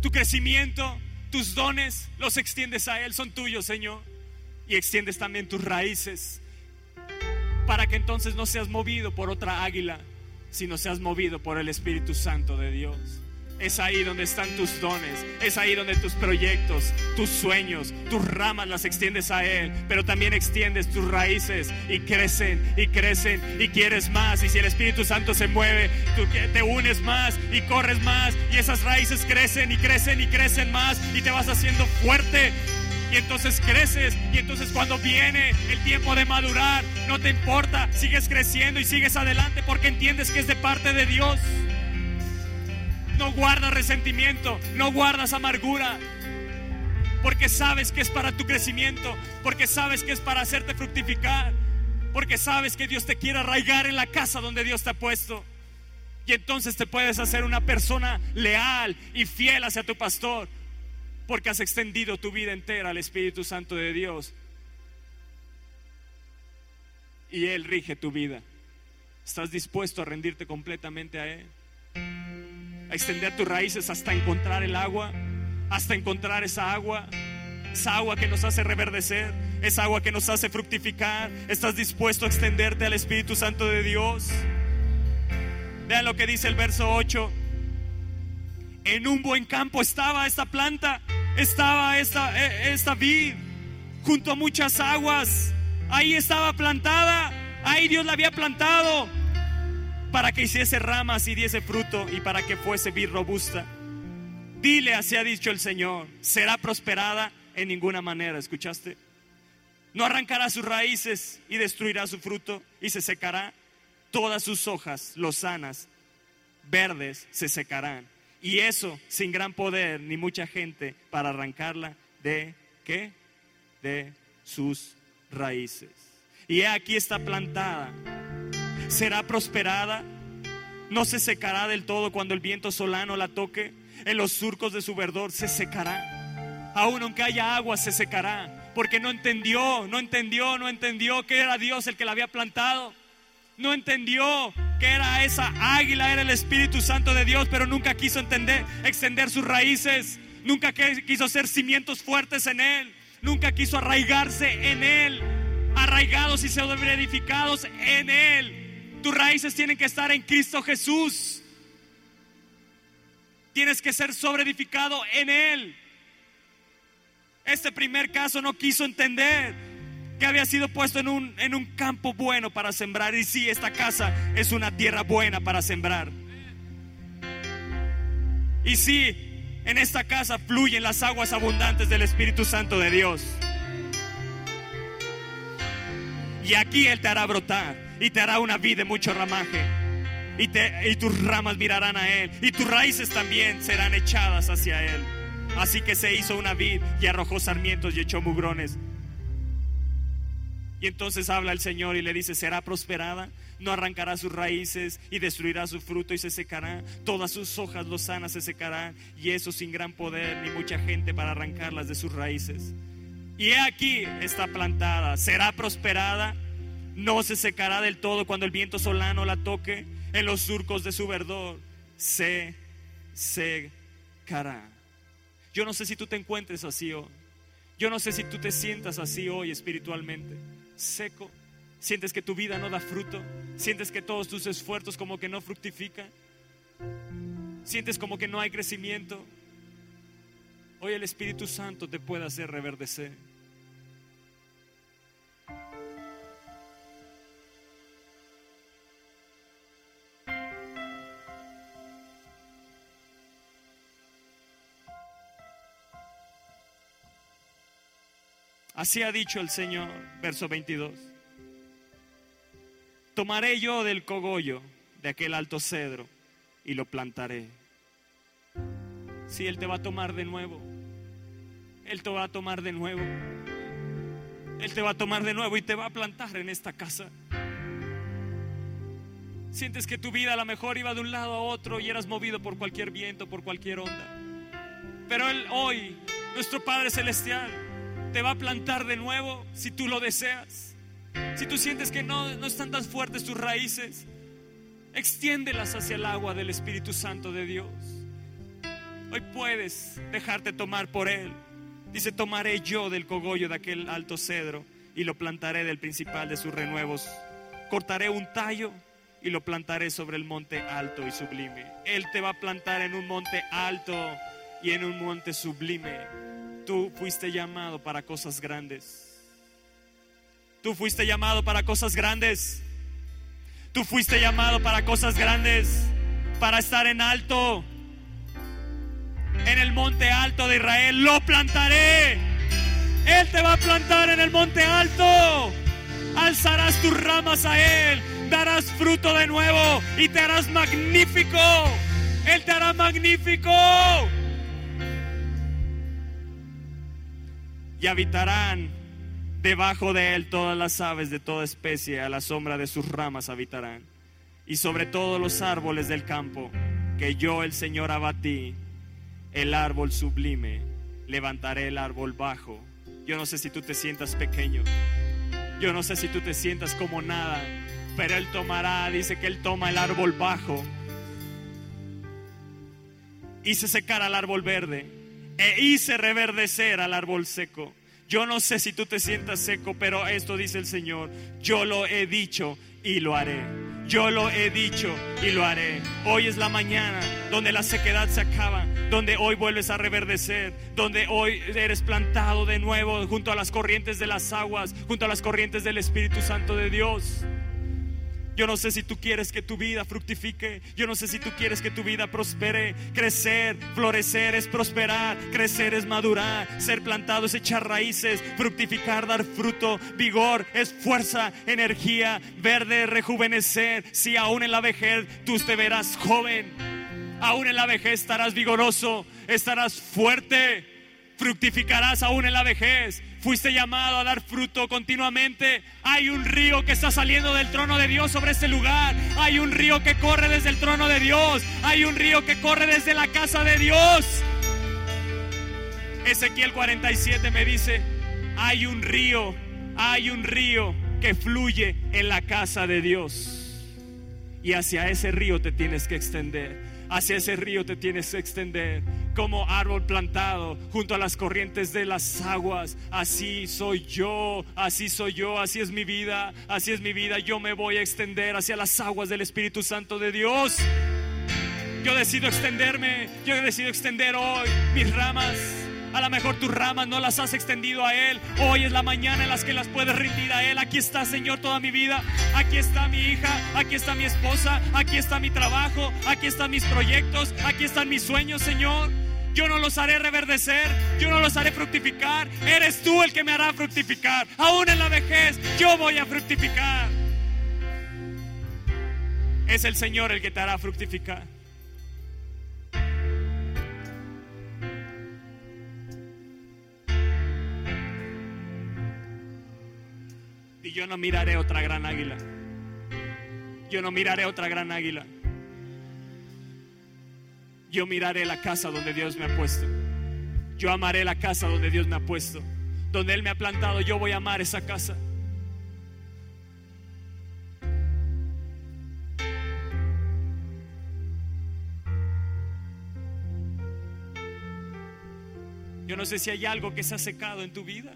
tu crecimiento, tus dones, los extiendes a Él, son tuyos, Señor. Y extiendes también tus raíces para que entonces no seas movido por otra águila, sino seas movido por el Espíritu Santo de Dios. Es ahí donde están tus dones, es ahí donde tus proyectos, tus sueños, tus ramas las extiendes a Él, pero también extiendes tus raíces y crecen y crecen y quieres más. Y si el Espíritu Santo se mueve, tú te unes más y corres más y esas raíces crecen y crecen y crecen más y te vas haciendo fuerte y entonces creces y entonces cuando viene el tiempo de madurar, no te importa, sigues creciendo y sigues adelante porque entiendes que es de parte de Dios. No guardas resentimiento, no guardas amargura, porque sabes que es para tu crecimiento, porque sabes que es para hacerte fructificar, porque sabes que Dios te quiere arraigar en la casa donde Dios te ha puesto. Y entonces te puedes hacer una persona leal y fiel hacia tu pastor, porque has extendido tu vida entera al Espíritu Santo de Dios. Y Él rige tu vida. ¿Estás dispuesto a rendirte completamente a Él? A extender tus raíces hasta encontrar el agua, hasta encontrar esa agua, esa agua que nos hace reverdecer, esa agua que nos hace fructificar. ¿Estás dispuesto a extenderte al Espíritu Santo de Dios? Vean lo que dice el verso 8. En un buen campo estaba esta planta estaba esta, e, esta vid junto a muchas aguas. Ahí estaba plantada. Ahí Dios la había plantado para que hiciese ramas y diese fruto y para que fuese vid robusta. Dile, así ha dicho el Señor, será prosperada en ninguna manera. ¿Escuchaste? No arrancará sus raíces y destruirá su fruto y se secará. Todas sus hojas, lozanas, verdes, se secarán y eso sin gran poder ni mucha gente para arrancarla de qué? De sus raíces. Y aquí está plantada. Será prosperada. No se secará del todo cuando el viento solano la toque. En los surcos de su verdor se secará. Aún aunque haya agua se secará. Porque no entendió, no entendió, no entendió que era Dios el que la había plantado. No entendió que era esa águila, era el Espíritu Santo de Dios, pero nunca quiso entender, extender sus raíces, nunca quiso hacer cimientos fuertes en Él, nunca quiso arraigarse en Él, arraigados y edificados en Él. Tus raíces tienen que estar en Cristo Jesús. Tienes que ser sobreedificado en Él. Este primer caso no quiso entender que había sido puesto en un, en un campo bueno para sembrar. Y sí, esta casa es una tierra buena para sembrar. Y sí, en esta casa fluyen las aguas abundantes del Espíritu Santo de Dios. Y aquí Él te hará brotar y te hará una vida de mucho ramaje. Y, te, y tus ramas mirarán a Él. Y tus raíces también serán echadas hacia Él. Así que se hizo una vid y arrojó sarmientos y echó mugrones. Y entonces habla el Señor y le dice, será prosperada, no arrancará sus raíces y destruirá su fruto y se secará, todas sus hojas lozanas se secarán y eso sin gran poder ni mucha gente para arrancarlas de sus raíces. Y he aquí está plantada, será prosperada, no se secará del todo cuando el viento solano la toque en los surcos de su verdor, se secará. Yo no sé si tú te encuentres así hoy. Yo no sé si tú te sientas así hoy espiritualmente, seco. Sientes que tu vida no da fruto. Sientes que todos tus esfuerzos como que no fructifican. Sientes como que no hay crecimiento. Hoy el Espíritu Santo te puede hacer reverdecer. Así ha dicho el Señor, verso 22. Tomaré yo del cogollo de aquel alto cedro y lo plantaré. Si Él te va a tomar de nuevo, Él te va a tomar de nuevo. Él te va a tomar de nuevo y te va a plantar en esta casa. Sientes que tu vida a lo mejor iba de un lado a otro y eras movido por cualquier viento, por cualquier onda. Pero Él hoy, nuestro Padre Celestial, te va a plantar de nuevo si tú lo deseas. Si tú sientes que no, no están tan fuertes tus raíces, extiéndelas hacia el agua del Espíritu Santo de Dios. Hoy puedes dejarte tomar por Él. Dice, tomaré yo del cogollo de aquel alto cedro y lo plantaré del principal de sus renuevos. Cortaré un tallo y lo plantaré sobre el monte alto y sublime. Él te va a plantar en un monte alto y en un monte sublime. Tú fuiste llamado para cosas grandes. Tú fuiste llamado para cosas grandes. Tú fuiste llamado para cosas grandes. Para estar en alto. En el monte alto de Israel. Lo plantaré. Él te va a plantar en el monte alto. Alzarás tus ramas a Él. Darás fruto de nuevo. Y te harás magnífico. Él te hará magnífico. Habitarán debajo de él todas las aves de toda especie, a la sombra de sus ramas habitarán. Y sobre todos los árboles del campo, que yo el Señor abatí, el árbol sublime, levantaré el árbol bajo. Yo no sé si tú te sientas pequeño, yo no sé si tú te sientas como nada, pero Él tomará, dice que Él toma el árbol bajo y se secará el árbol verde e hice reverdecer al árbol seco. Yo no sé si tú te sientas seco, pero esto dice el Señor. Yo lo he dicho y lo haré. Yo lo he dicho y lo haré. Hoy es la mañana donde la sequedad se acaba, donde hoy vuelves a reverdecer, donde hoy eres plantado de nuevo junto a las corrientes de las aguas, junto a las corrientes del Espíritu Santo de Dios. Yo no sé si tú quieres que tu vida fructifique. Yo no sé si tú quieres que tu vida prospere. Crecer, florecer es prosperar. Crecer es madurar. Ser plantado es echar raíces. Fructificar, dar fruto. Vigor es fuerza, energía. Verde, rejuvenecer. Si aún en la vejez tú te verás joven. Aún en la vejez estarás vigoroso. Estarás fuerte. Fructificarás aún en la vejez Fuiste llamado a dar fruto continuamente. Hay un río que está saliendo del trono de Dios sobre este lugar. Hay un río que corre desde el trono de Dios. Hay un río que corre desde la casa de Dios. Ezequiel 47 me dice, hay un río, hay un río que fluye en la casa de Dios. Y hacia ese río te tienes que extender. Hacia ese río te tienes que extender como árbol plantado junto a las corrientes de las aguas. Así soy yo, así soy yo, así es mi vida, así es mi vida. Yo me voy a extender hacia las aguas del Espíritu Santo de Dios. Yo decido extenderme, yo decido extender hoy mis ramas A lo mejor tus ramas no las has extendido a Él. Hoy es la mañana en las que las puedes rendir a Él. Aquí está, Señor, toda mi vida. Aquí está mi hija, aquí está mi esposa, aquí está mi trabajo, aquí están mis proyectos, aquí están mis sueños, Señor. Yo no los haré reverdecer, yo no los haré fructificar. Eres tú el que me hará fructificar. Aún en la vejez, yo voy a fructificar. Es el Señor el que te hará fructificar. Y yo no miraré otra gran águila. Yo no miraré otra gran águila. Yo miraré la casa donde Dios me ha puesto. Yo amaré la casa donde Dios me ha puesto. Donde Él me ha plantado, yo voy a amar esa casa. Yo no sé si hay algo que se ha secado en tu vida.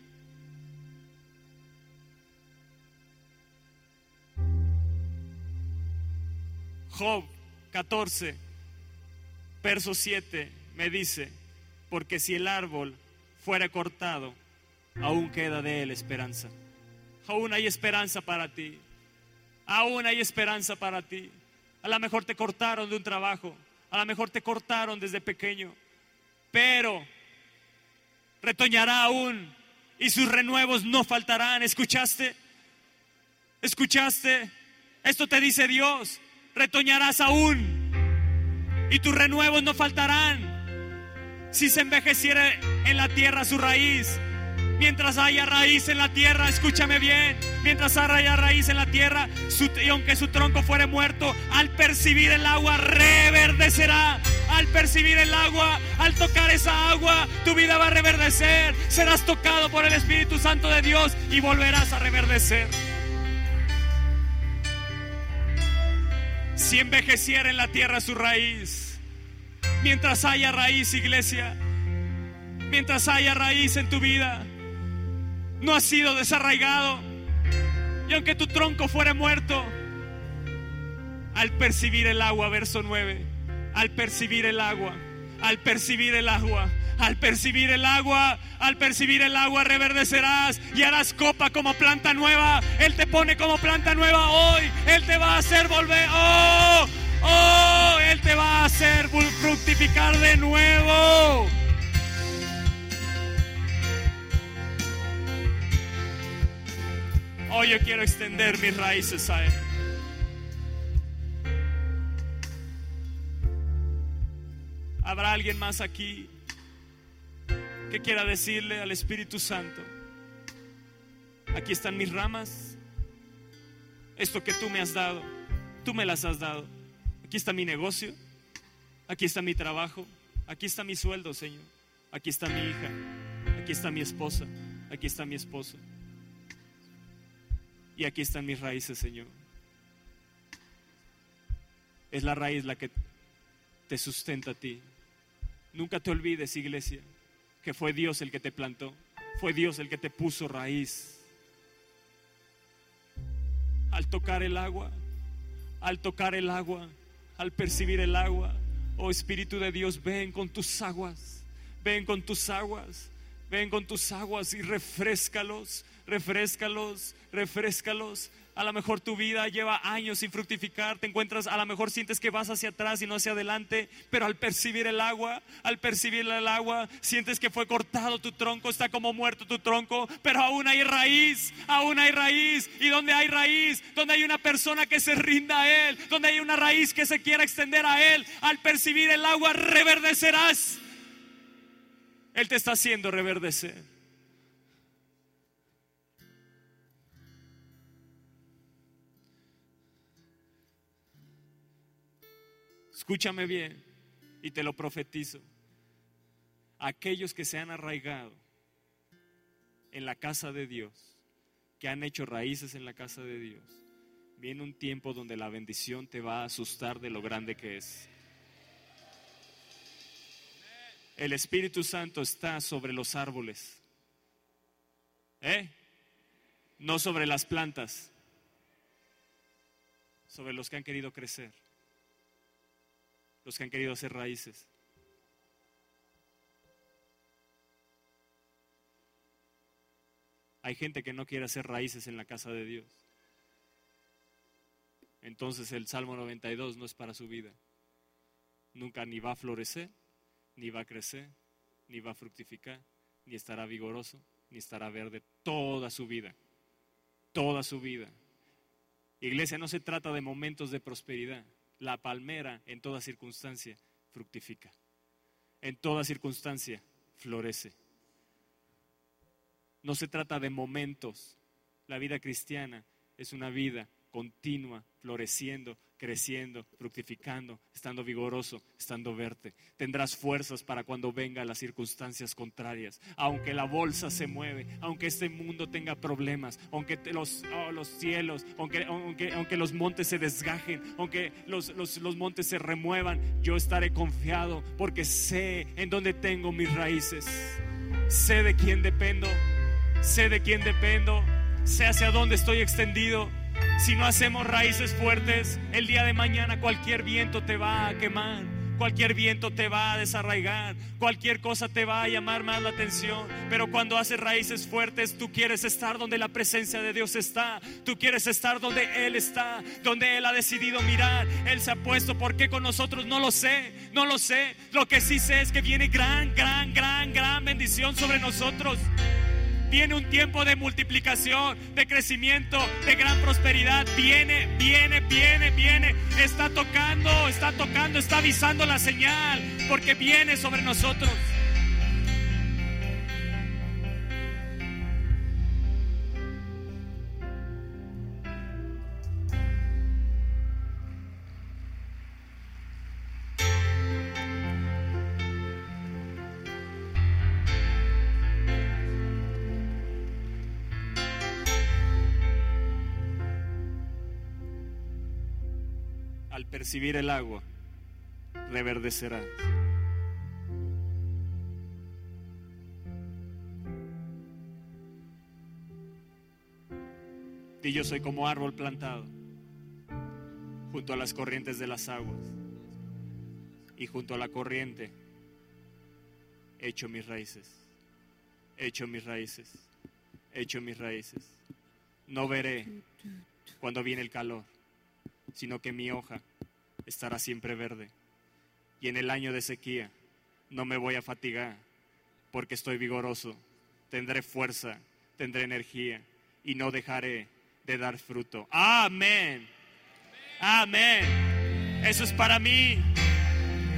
Job 14, verso 7 me dice, porque si el árbol fuera cortado, aún queda de él esperanza. Aún hay esperanza para ti. Aún hay esperanza para ti. A lo mejor te cortaron de un trabajo. A lo mejor te cortaron desde pequeño. Pero retoñará aún y sus renuevos no faltarán. ¿Escuchaste? ¿Escuchaste? Esto te dice Dios. Retoñarás aún y tus renuevos no faltarán. Si se envejeciera en la tierra su raíz, mientras haya raíz en la tierra, escúchame bien, mientras haya raíz en la tierra, y aunque su tronco fuere muerto, al percibir el agua reverdecerá al percibir el agua, al tocar esa agua, tu vida va a reverdecer. Serás tocado por el Espíritu Santo de Dios y volverás a reverdecer. Si envejeciera en la tierra su raíz, mientras haya raíz, iglesia, mientras haya raíz en tu vida, no has sido desarraigado. Y aunque tu tronco fuera muerto, al percibir el agua, verso 9, al percibir el agua, al percibir el agua, al percibir el agua, al percibir el agua reverdecerás y harás copa como planta nueva. Él te pone como planta nueva hoy. Él te va a hacer volver. Oh, oh, Él te va a hacer fructificar de nuevo. Hoy yo quiero extender mis raíces a Él. ¿Habrá alguien más aquí que quiera decirle al Espíritu Santo, aquí están mis ramas, esto que tú me has dado, tú me las has dado, aquí está mi negocio, aquí está mi trabajo, aquí está mi sueldo, Señor, aquí está mi hija, aquí está mi esposa, aquí está mi esposo, y aquí están mis raíces, Señor. Es la raíz la que te sustenta a ti. Nunca te olvides, iglesia, que fue Dios el que te plantó, fue Dios el que te puso raíz. Al tocar el agua, al tocar el agua, al percibir el agua, oh Espíritu de Dios, ven con tus aguas, ven con tus aguas, ven con tus aguas y refrescalos, refrescalos, refrescalos. A lo mejor tu vida lleva años sin fructificar, te encuentras, a lo mejor sientes que vas hacia atrás y no hacia adelante, pero al percibir el agua, al percibir el agua, sientes que fue cortado tu tronco, está como muerto tu tronco, pero aún hay raíz, aún hay raíz. Y donde hay raíz, donde hay una persona que se rinda a Él, donde hay una raíz que se quiera extender a Él, al percibir el agua reverdecerás. Él te está haciendo reverdecer. Escúchame bien y te lo profetizo. Aquellos que se han arraigado en la casa de Dios, que han hecho raíces en la casa de Dios, viene un tiempo donde la bendición te va a asustar de lo grande que es. El Espíritu Santo está sobre los árboles, ¿eh? no sobre las plantas, sobre los que han querido crecer los que han querido hacer raíces. Hay gente que no quiere hacer raíces en la casa de Dios. Entonces el Salmo 92 no es para su vida. Nunca ni va a florecer, ni va a crecer, ni va a fructificar, ni estará vigoroso, ni estará verde toda su vida. Toda su vida. Iglesia, no se trata de momentos de prosperidad. La palmera en toda circunstancia fructifica. En toda circunstancia florece. No se trata de momentos. La vida cristiana es una vida continua, floreciendo, creciendo, fructificando, estando vigoroso, estando verde. Tendrás fuerzas para cuando vengan las circunstancias contrarias. Aunque la bolsa se mueve, aunque este mundo tenga problemas, aunque los, oh, los cielos, aunque, aunque, aunque, los montes se desgajen, aunque los, los, los montes se remuevan, yo estaré confiado porque sé en dónde tengo mis raíces. Sé de quién dependo, sé de quién dependo, sé hacia dónde estoy extendido si no hacemos raíces fuertes, el día de mañana cualquier viento te va a quemar, cualquier viento te va a desarraigar, cualquier cosa te va a llamar más la atención. Pero cuando haces raíces fuertes, tú quieres estar donde la presencia de Dios está, tú quieres estar donde Él está, donde Él ha decidido mirar, Él se ha puesto. ¿Por qué con nosotros? No lo sé, no lo sé. Lo que sí sé es que viene gran, gran, gran, gran bendición sobre nosotros. Viene un tiempo de multiplicación, de crecimiento, de gran prosperidad. Viene, viene, viene, viene. Está tocando, está tocando, está avisando la señal, porque viene sobre nosotros. Percibir el agua, reverdecerá. Y yo soy como árbol plantado junto a las corrientes de las aguas. Y junto a la corriente echo mis raíces. Echo mis raíces. Echo mis raíces. No veré cuando viene el calor, sino que mi hoja estará siempre verde. Y en el año de sequía no me voy a fatigar porque estoy vigoroso. Tendré fuerza, tendré energía y no dejaré de dar fruto. Amén. Amén. Eso es para mí.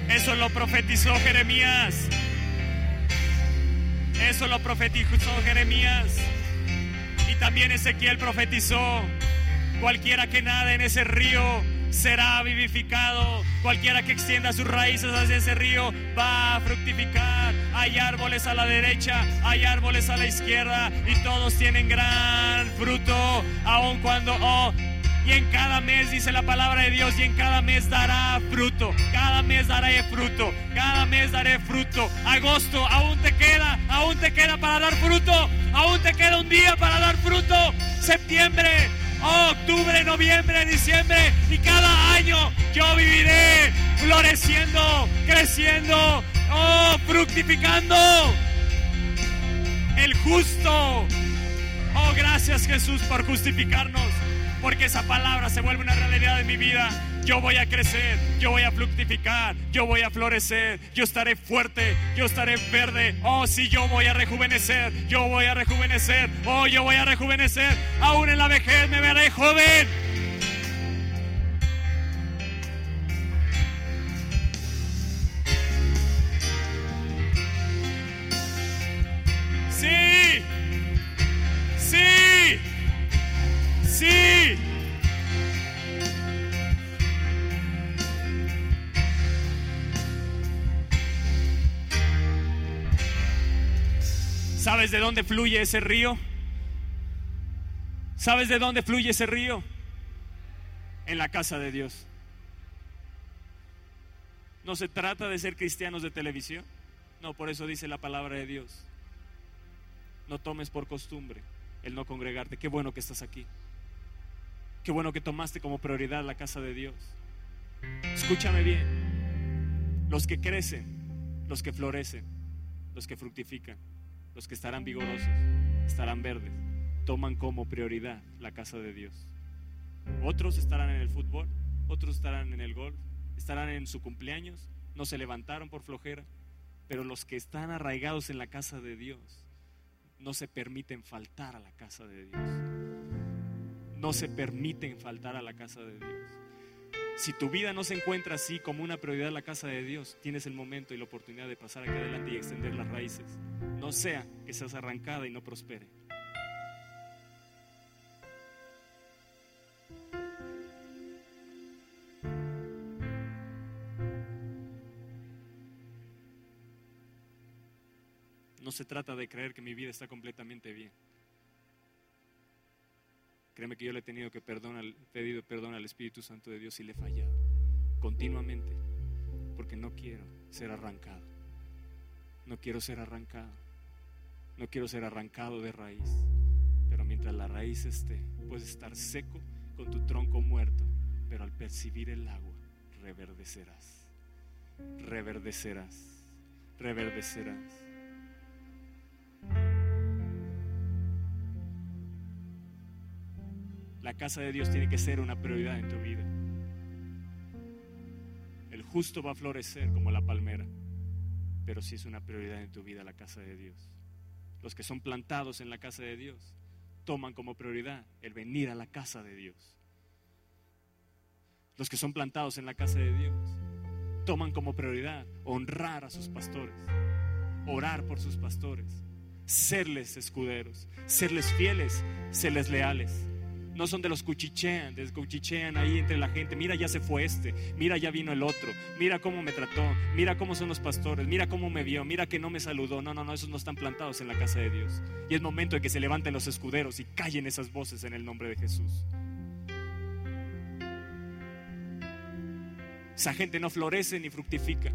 Eso lo profetizó Jeremías. Eso lo profetizó Jeremías. Y también Ezequiel profetizó. Cualquiera que nade en ese río será vivificado. Cualquiera que extienda sus raíces hacia ese río va a fructificar. Hay árboles a la derecha, hay árboles a la izquierda y todos tienen gran fruto, aun cuando oh, y en cada mes dice la palabra de Dios y en cada mes dará fruto, cada mes daré fruto, cada mes daré fruto. Agosto, aún te queda, aún te queda para dar fruto, aún te queda un día para dar fruto. Septiembre, octubre, noviembre, diciembre y cada año yo viviré floreciendo, creciendo, oh, fructificando. El justo. Oh, gracias Jesús por justificarnos, porque esa palabra se vuelve una realidad en mi vida yo voy a crecer, yo voy a fructificar, yo voy a florecer, yo estaré fuerte, yo estaré verde. Oh, sí, yo voy a rejuvenecer, yo voy a rejuvenecer, oh, yo voy a rejuvenecer. Aún en la vejez me veré joven. Sí, sí, sí. ¿Sabes de dónde fluye ese río? ¿Sabes de dónde fluye ese río? En la casa de Dios. No se trata de ser cristianos de televisión. No, por eso dice la palabra de Dios. No tomes por costumbre el no congregarte. Qué bueno que estás aquí. Qué bueno que tomaste como prioridad la casa de Dios. Escúchame bien. Los que crecen, los que florecen, los que fructifican los que estarán vigorosos, estarán verdes, toman como prioridad la casa de Dios. Otros estarán en el fútbol, otros estarán en el golf, estarán en su cumpleaños, no se levantaron por flojera, pero los que están arraigados en la casa de Dios no se permiten faltar a la casa de Dios. No se permiten faltar a la casa de Dios. Si tu vida no se encuentra así como una prioridad en la casa de Dios, tienes el momento y la oportunidad de pasar aquí adelante y extender las raíces. No sea que seas arrancada y no prospere. No se trata de creer que mi vida está completamente bien. Créeme que yo le he tenido que perdonar, pedido perdón al Espíritu Santo de Dios y le he fallado continuamente, porque no quiero ser arrancado. No quiero ser arrancado. No quiero ser arrancado de raíz. Pero mientras la raíz esté, puedes estar seco con tu tronco muerto, pero al percibir el agua, reverdecerás. Reverdecerás. Reverdecerás. La casa de Dios tiene que ser una prioridad en tu vida. El justo va a florecer como la palmera, pero si es una prioridad en tu vida la casa de Dios. Los que son plantados en la casa de Dios toman como prioridad el venir a la casa de Dios. Los que son plantados en la casa de Dios toman como prioridad honrar a sus pastores, orar por sus pastores, serles escuderos, serles fieles, serles leales. No son de los cuchichean, descuchichean ahí entre la gente. Mira, ya se fue este. Mira, ya vino el otro. Mira cómo me trató. Mira cómo son los pastores. Mira cómo me vio. Mira que no me saludó. No, no, no, esos no están plantados en la casa de Dios. Y es momento de que se levanten los escuderos y callen esas voces en el nombre de Jesús. Esa gente no florece ni fructifica.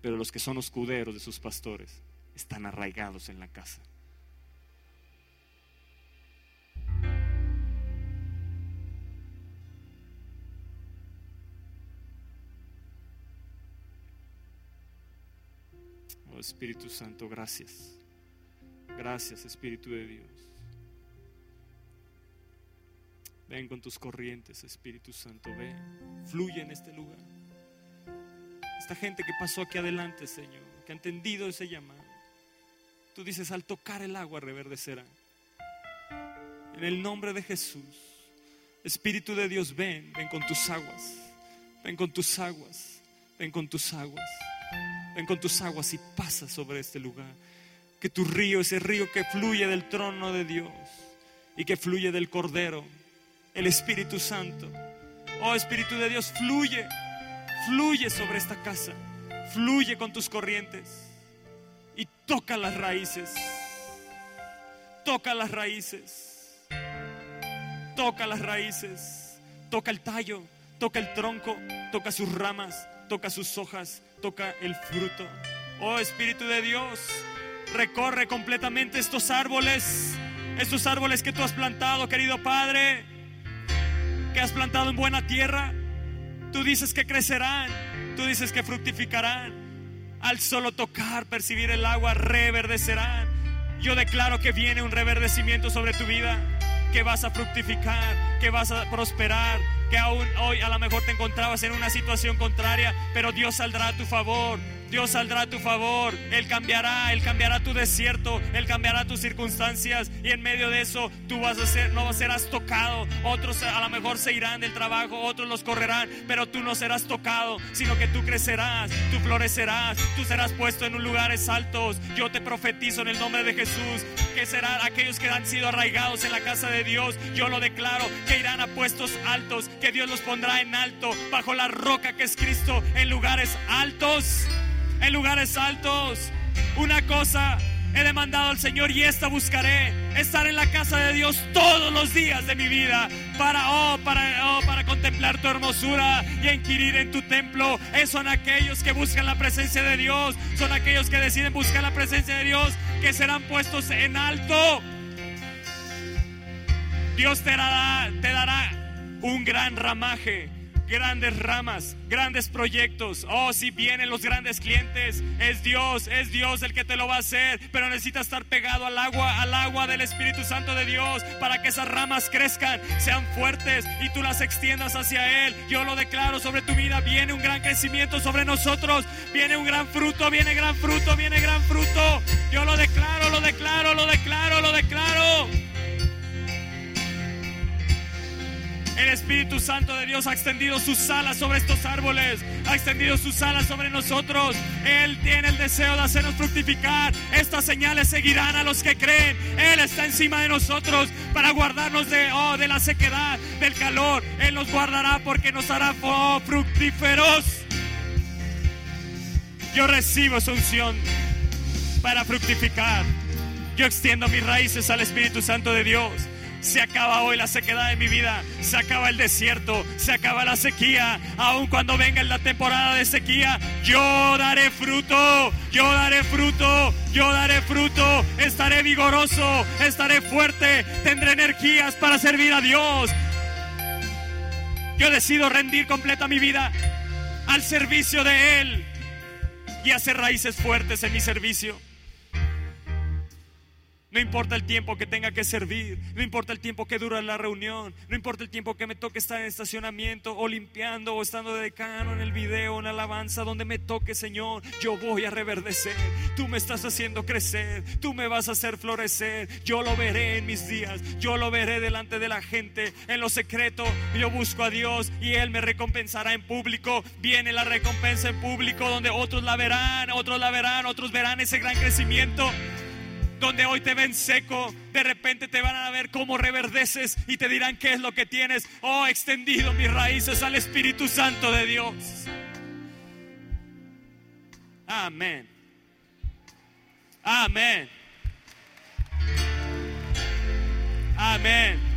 Pero los que son escuderos de sus pastores están arraigados en la casa. Espíritu Santo, gracias. Gracias Espíritu de Dios. Ven con tus corrientes, Espíritu Santo, ven. Fluye en este lugar. Esta gente que pasó aquí adelante, Señor, que ha entendido ese llamado. Tú dices, al tocar el agua reverdecerá. En el nombre de Jesús, Espíritu de Dios, ven, ven con tus aguas. Ven con tus aguas. Ven con tus aguas. Ven con tus aguas y pasa sobre este lugar. Que tu río, ese río que fluye del trono de Dios y que fluye del Cordero, el Espíritu Santo. Oh Espíritu de Dios, fluye, fluye sobre esta casa, fluye con tus corrientes y toca las raíces, toca las raíces, toca las raíces, toca el tallo, toca el tronco, toca sus ramas, toca sus hojas, toca el fruto. Oh Espíritu de Dios, recorre completamente estos árboles, estos árboles que tú has plantado, querido Padre, que has plantado en buena tierra. Tú dices que crecerán, tú dices que fructificarán. Al solo tocar, percibir el agua, reverdecerán. Yo declaro que viene un reverdecimiento sobre tu vida, que vas a fructificar, que vas a prosperar, que aún hoy a lo mejor te encontrabas en una situación contraria, pero Dios saldrá a tu favor. Dios saldrá a tu favor, Él cambiará, Él cambiará tu desierto, Él cambiará tus circunstancias y en medio de eso tú vas a ser, no serás tocado, otros a lo mejor se irán del trabajo, otros los correrán, pero tú no serás tocado, sino que tú crecerás, tú florecerás, tú serás puesto en lugares altos. Yo te profetizo en el nombre de Jesús que serán aquellos que han sido arraigados en la casa de Dios, yo lo declaro, que irán a puestos altos, que Dios los pondrá en alto, bajo la roca que es Cristo, en lugares altos en lugares altos. Una cosa he demandado al Señor y esta buscaré, estar en la casa de Dios todos los días de mi vida para oh, para oh, para contemplar tu hermosura y inquirir en tu templo. Esos son aquellos que buscan la presencia de Dios, son aquellos que deciden buscar la presencia de Dios que serán puestos en alto. Dios te dará, te dará un gran ramaje grandes ramas, grandes proyectos. Oh, si vienen los grandes clientes, es Dios, es Dios el que te lo va a hacer. Pero necesitas estar pegado al agua, al agua del Espíritu Santo de Dios para que esas ramas crezcan, sean fuertes y tú las extiendas hacia Él. Yo lo declaro sobre tu vida. Viene un gran crecimiento sobre nosotros. Viene un gran fruto, viene gran fruto, viene gran fruto. Yo lo declaro, lo declaro, lo declaro, lo declaro. El Espíritu Santo de Dios ha extendido sus alas sobre estos árboles, ha extendido sus alas sobre nosotros. Él tiene el deseo de hacernos fructificar. Estas señales seguirán a los que creen. Él está encima de nosotros para guardarnos de, oh, de la sequedad, del calor. Él nos guardará porque nos hará oh, fructíferos. Yo recibo esa unción para fructificar. Yo extiendo mis raíces al Espíritu Santo de Dios. Se acaba hoy la sequedad de mi vida, se acaba el desierto, se acaba la sequía. Aun cuando venga la temporada de sequía, yo daré fruto, yo daré fruto, yo daré fruto. Estaré vigoroso, estaré fuerte, tendré energías para servir a Dios. Yo decido rendir completa mi vida al servicio de Él y hacer raíces fuertes en mi servicio. No importa el tiempo que tenga que servir, no importa el tiempo que dura la reunión, no importa el tiempo que me toque estar en estacionamiento o limpiando o estando de decano en el video, en alabanza, donde me toque, Señor, yo voy a reverdecer. Tú me estás haciendo crecer, tú me vas a hacer florecer. Yo lo veré en mis días, yo lo veré delante de la gente, en lo secreto. Yo busco a Dios y Él me recompensará en público. Viene la recompensa en público donde otros la verán, otros la verán, otros verán ese gran crecimiento donde hoy te ven seco, de repente te van a ver cómo reverdeces y te dirán qué es lo que tienes. Oh, extendido mis raíces al Espíritu Santo de Dios. Amén. Amén. Amén.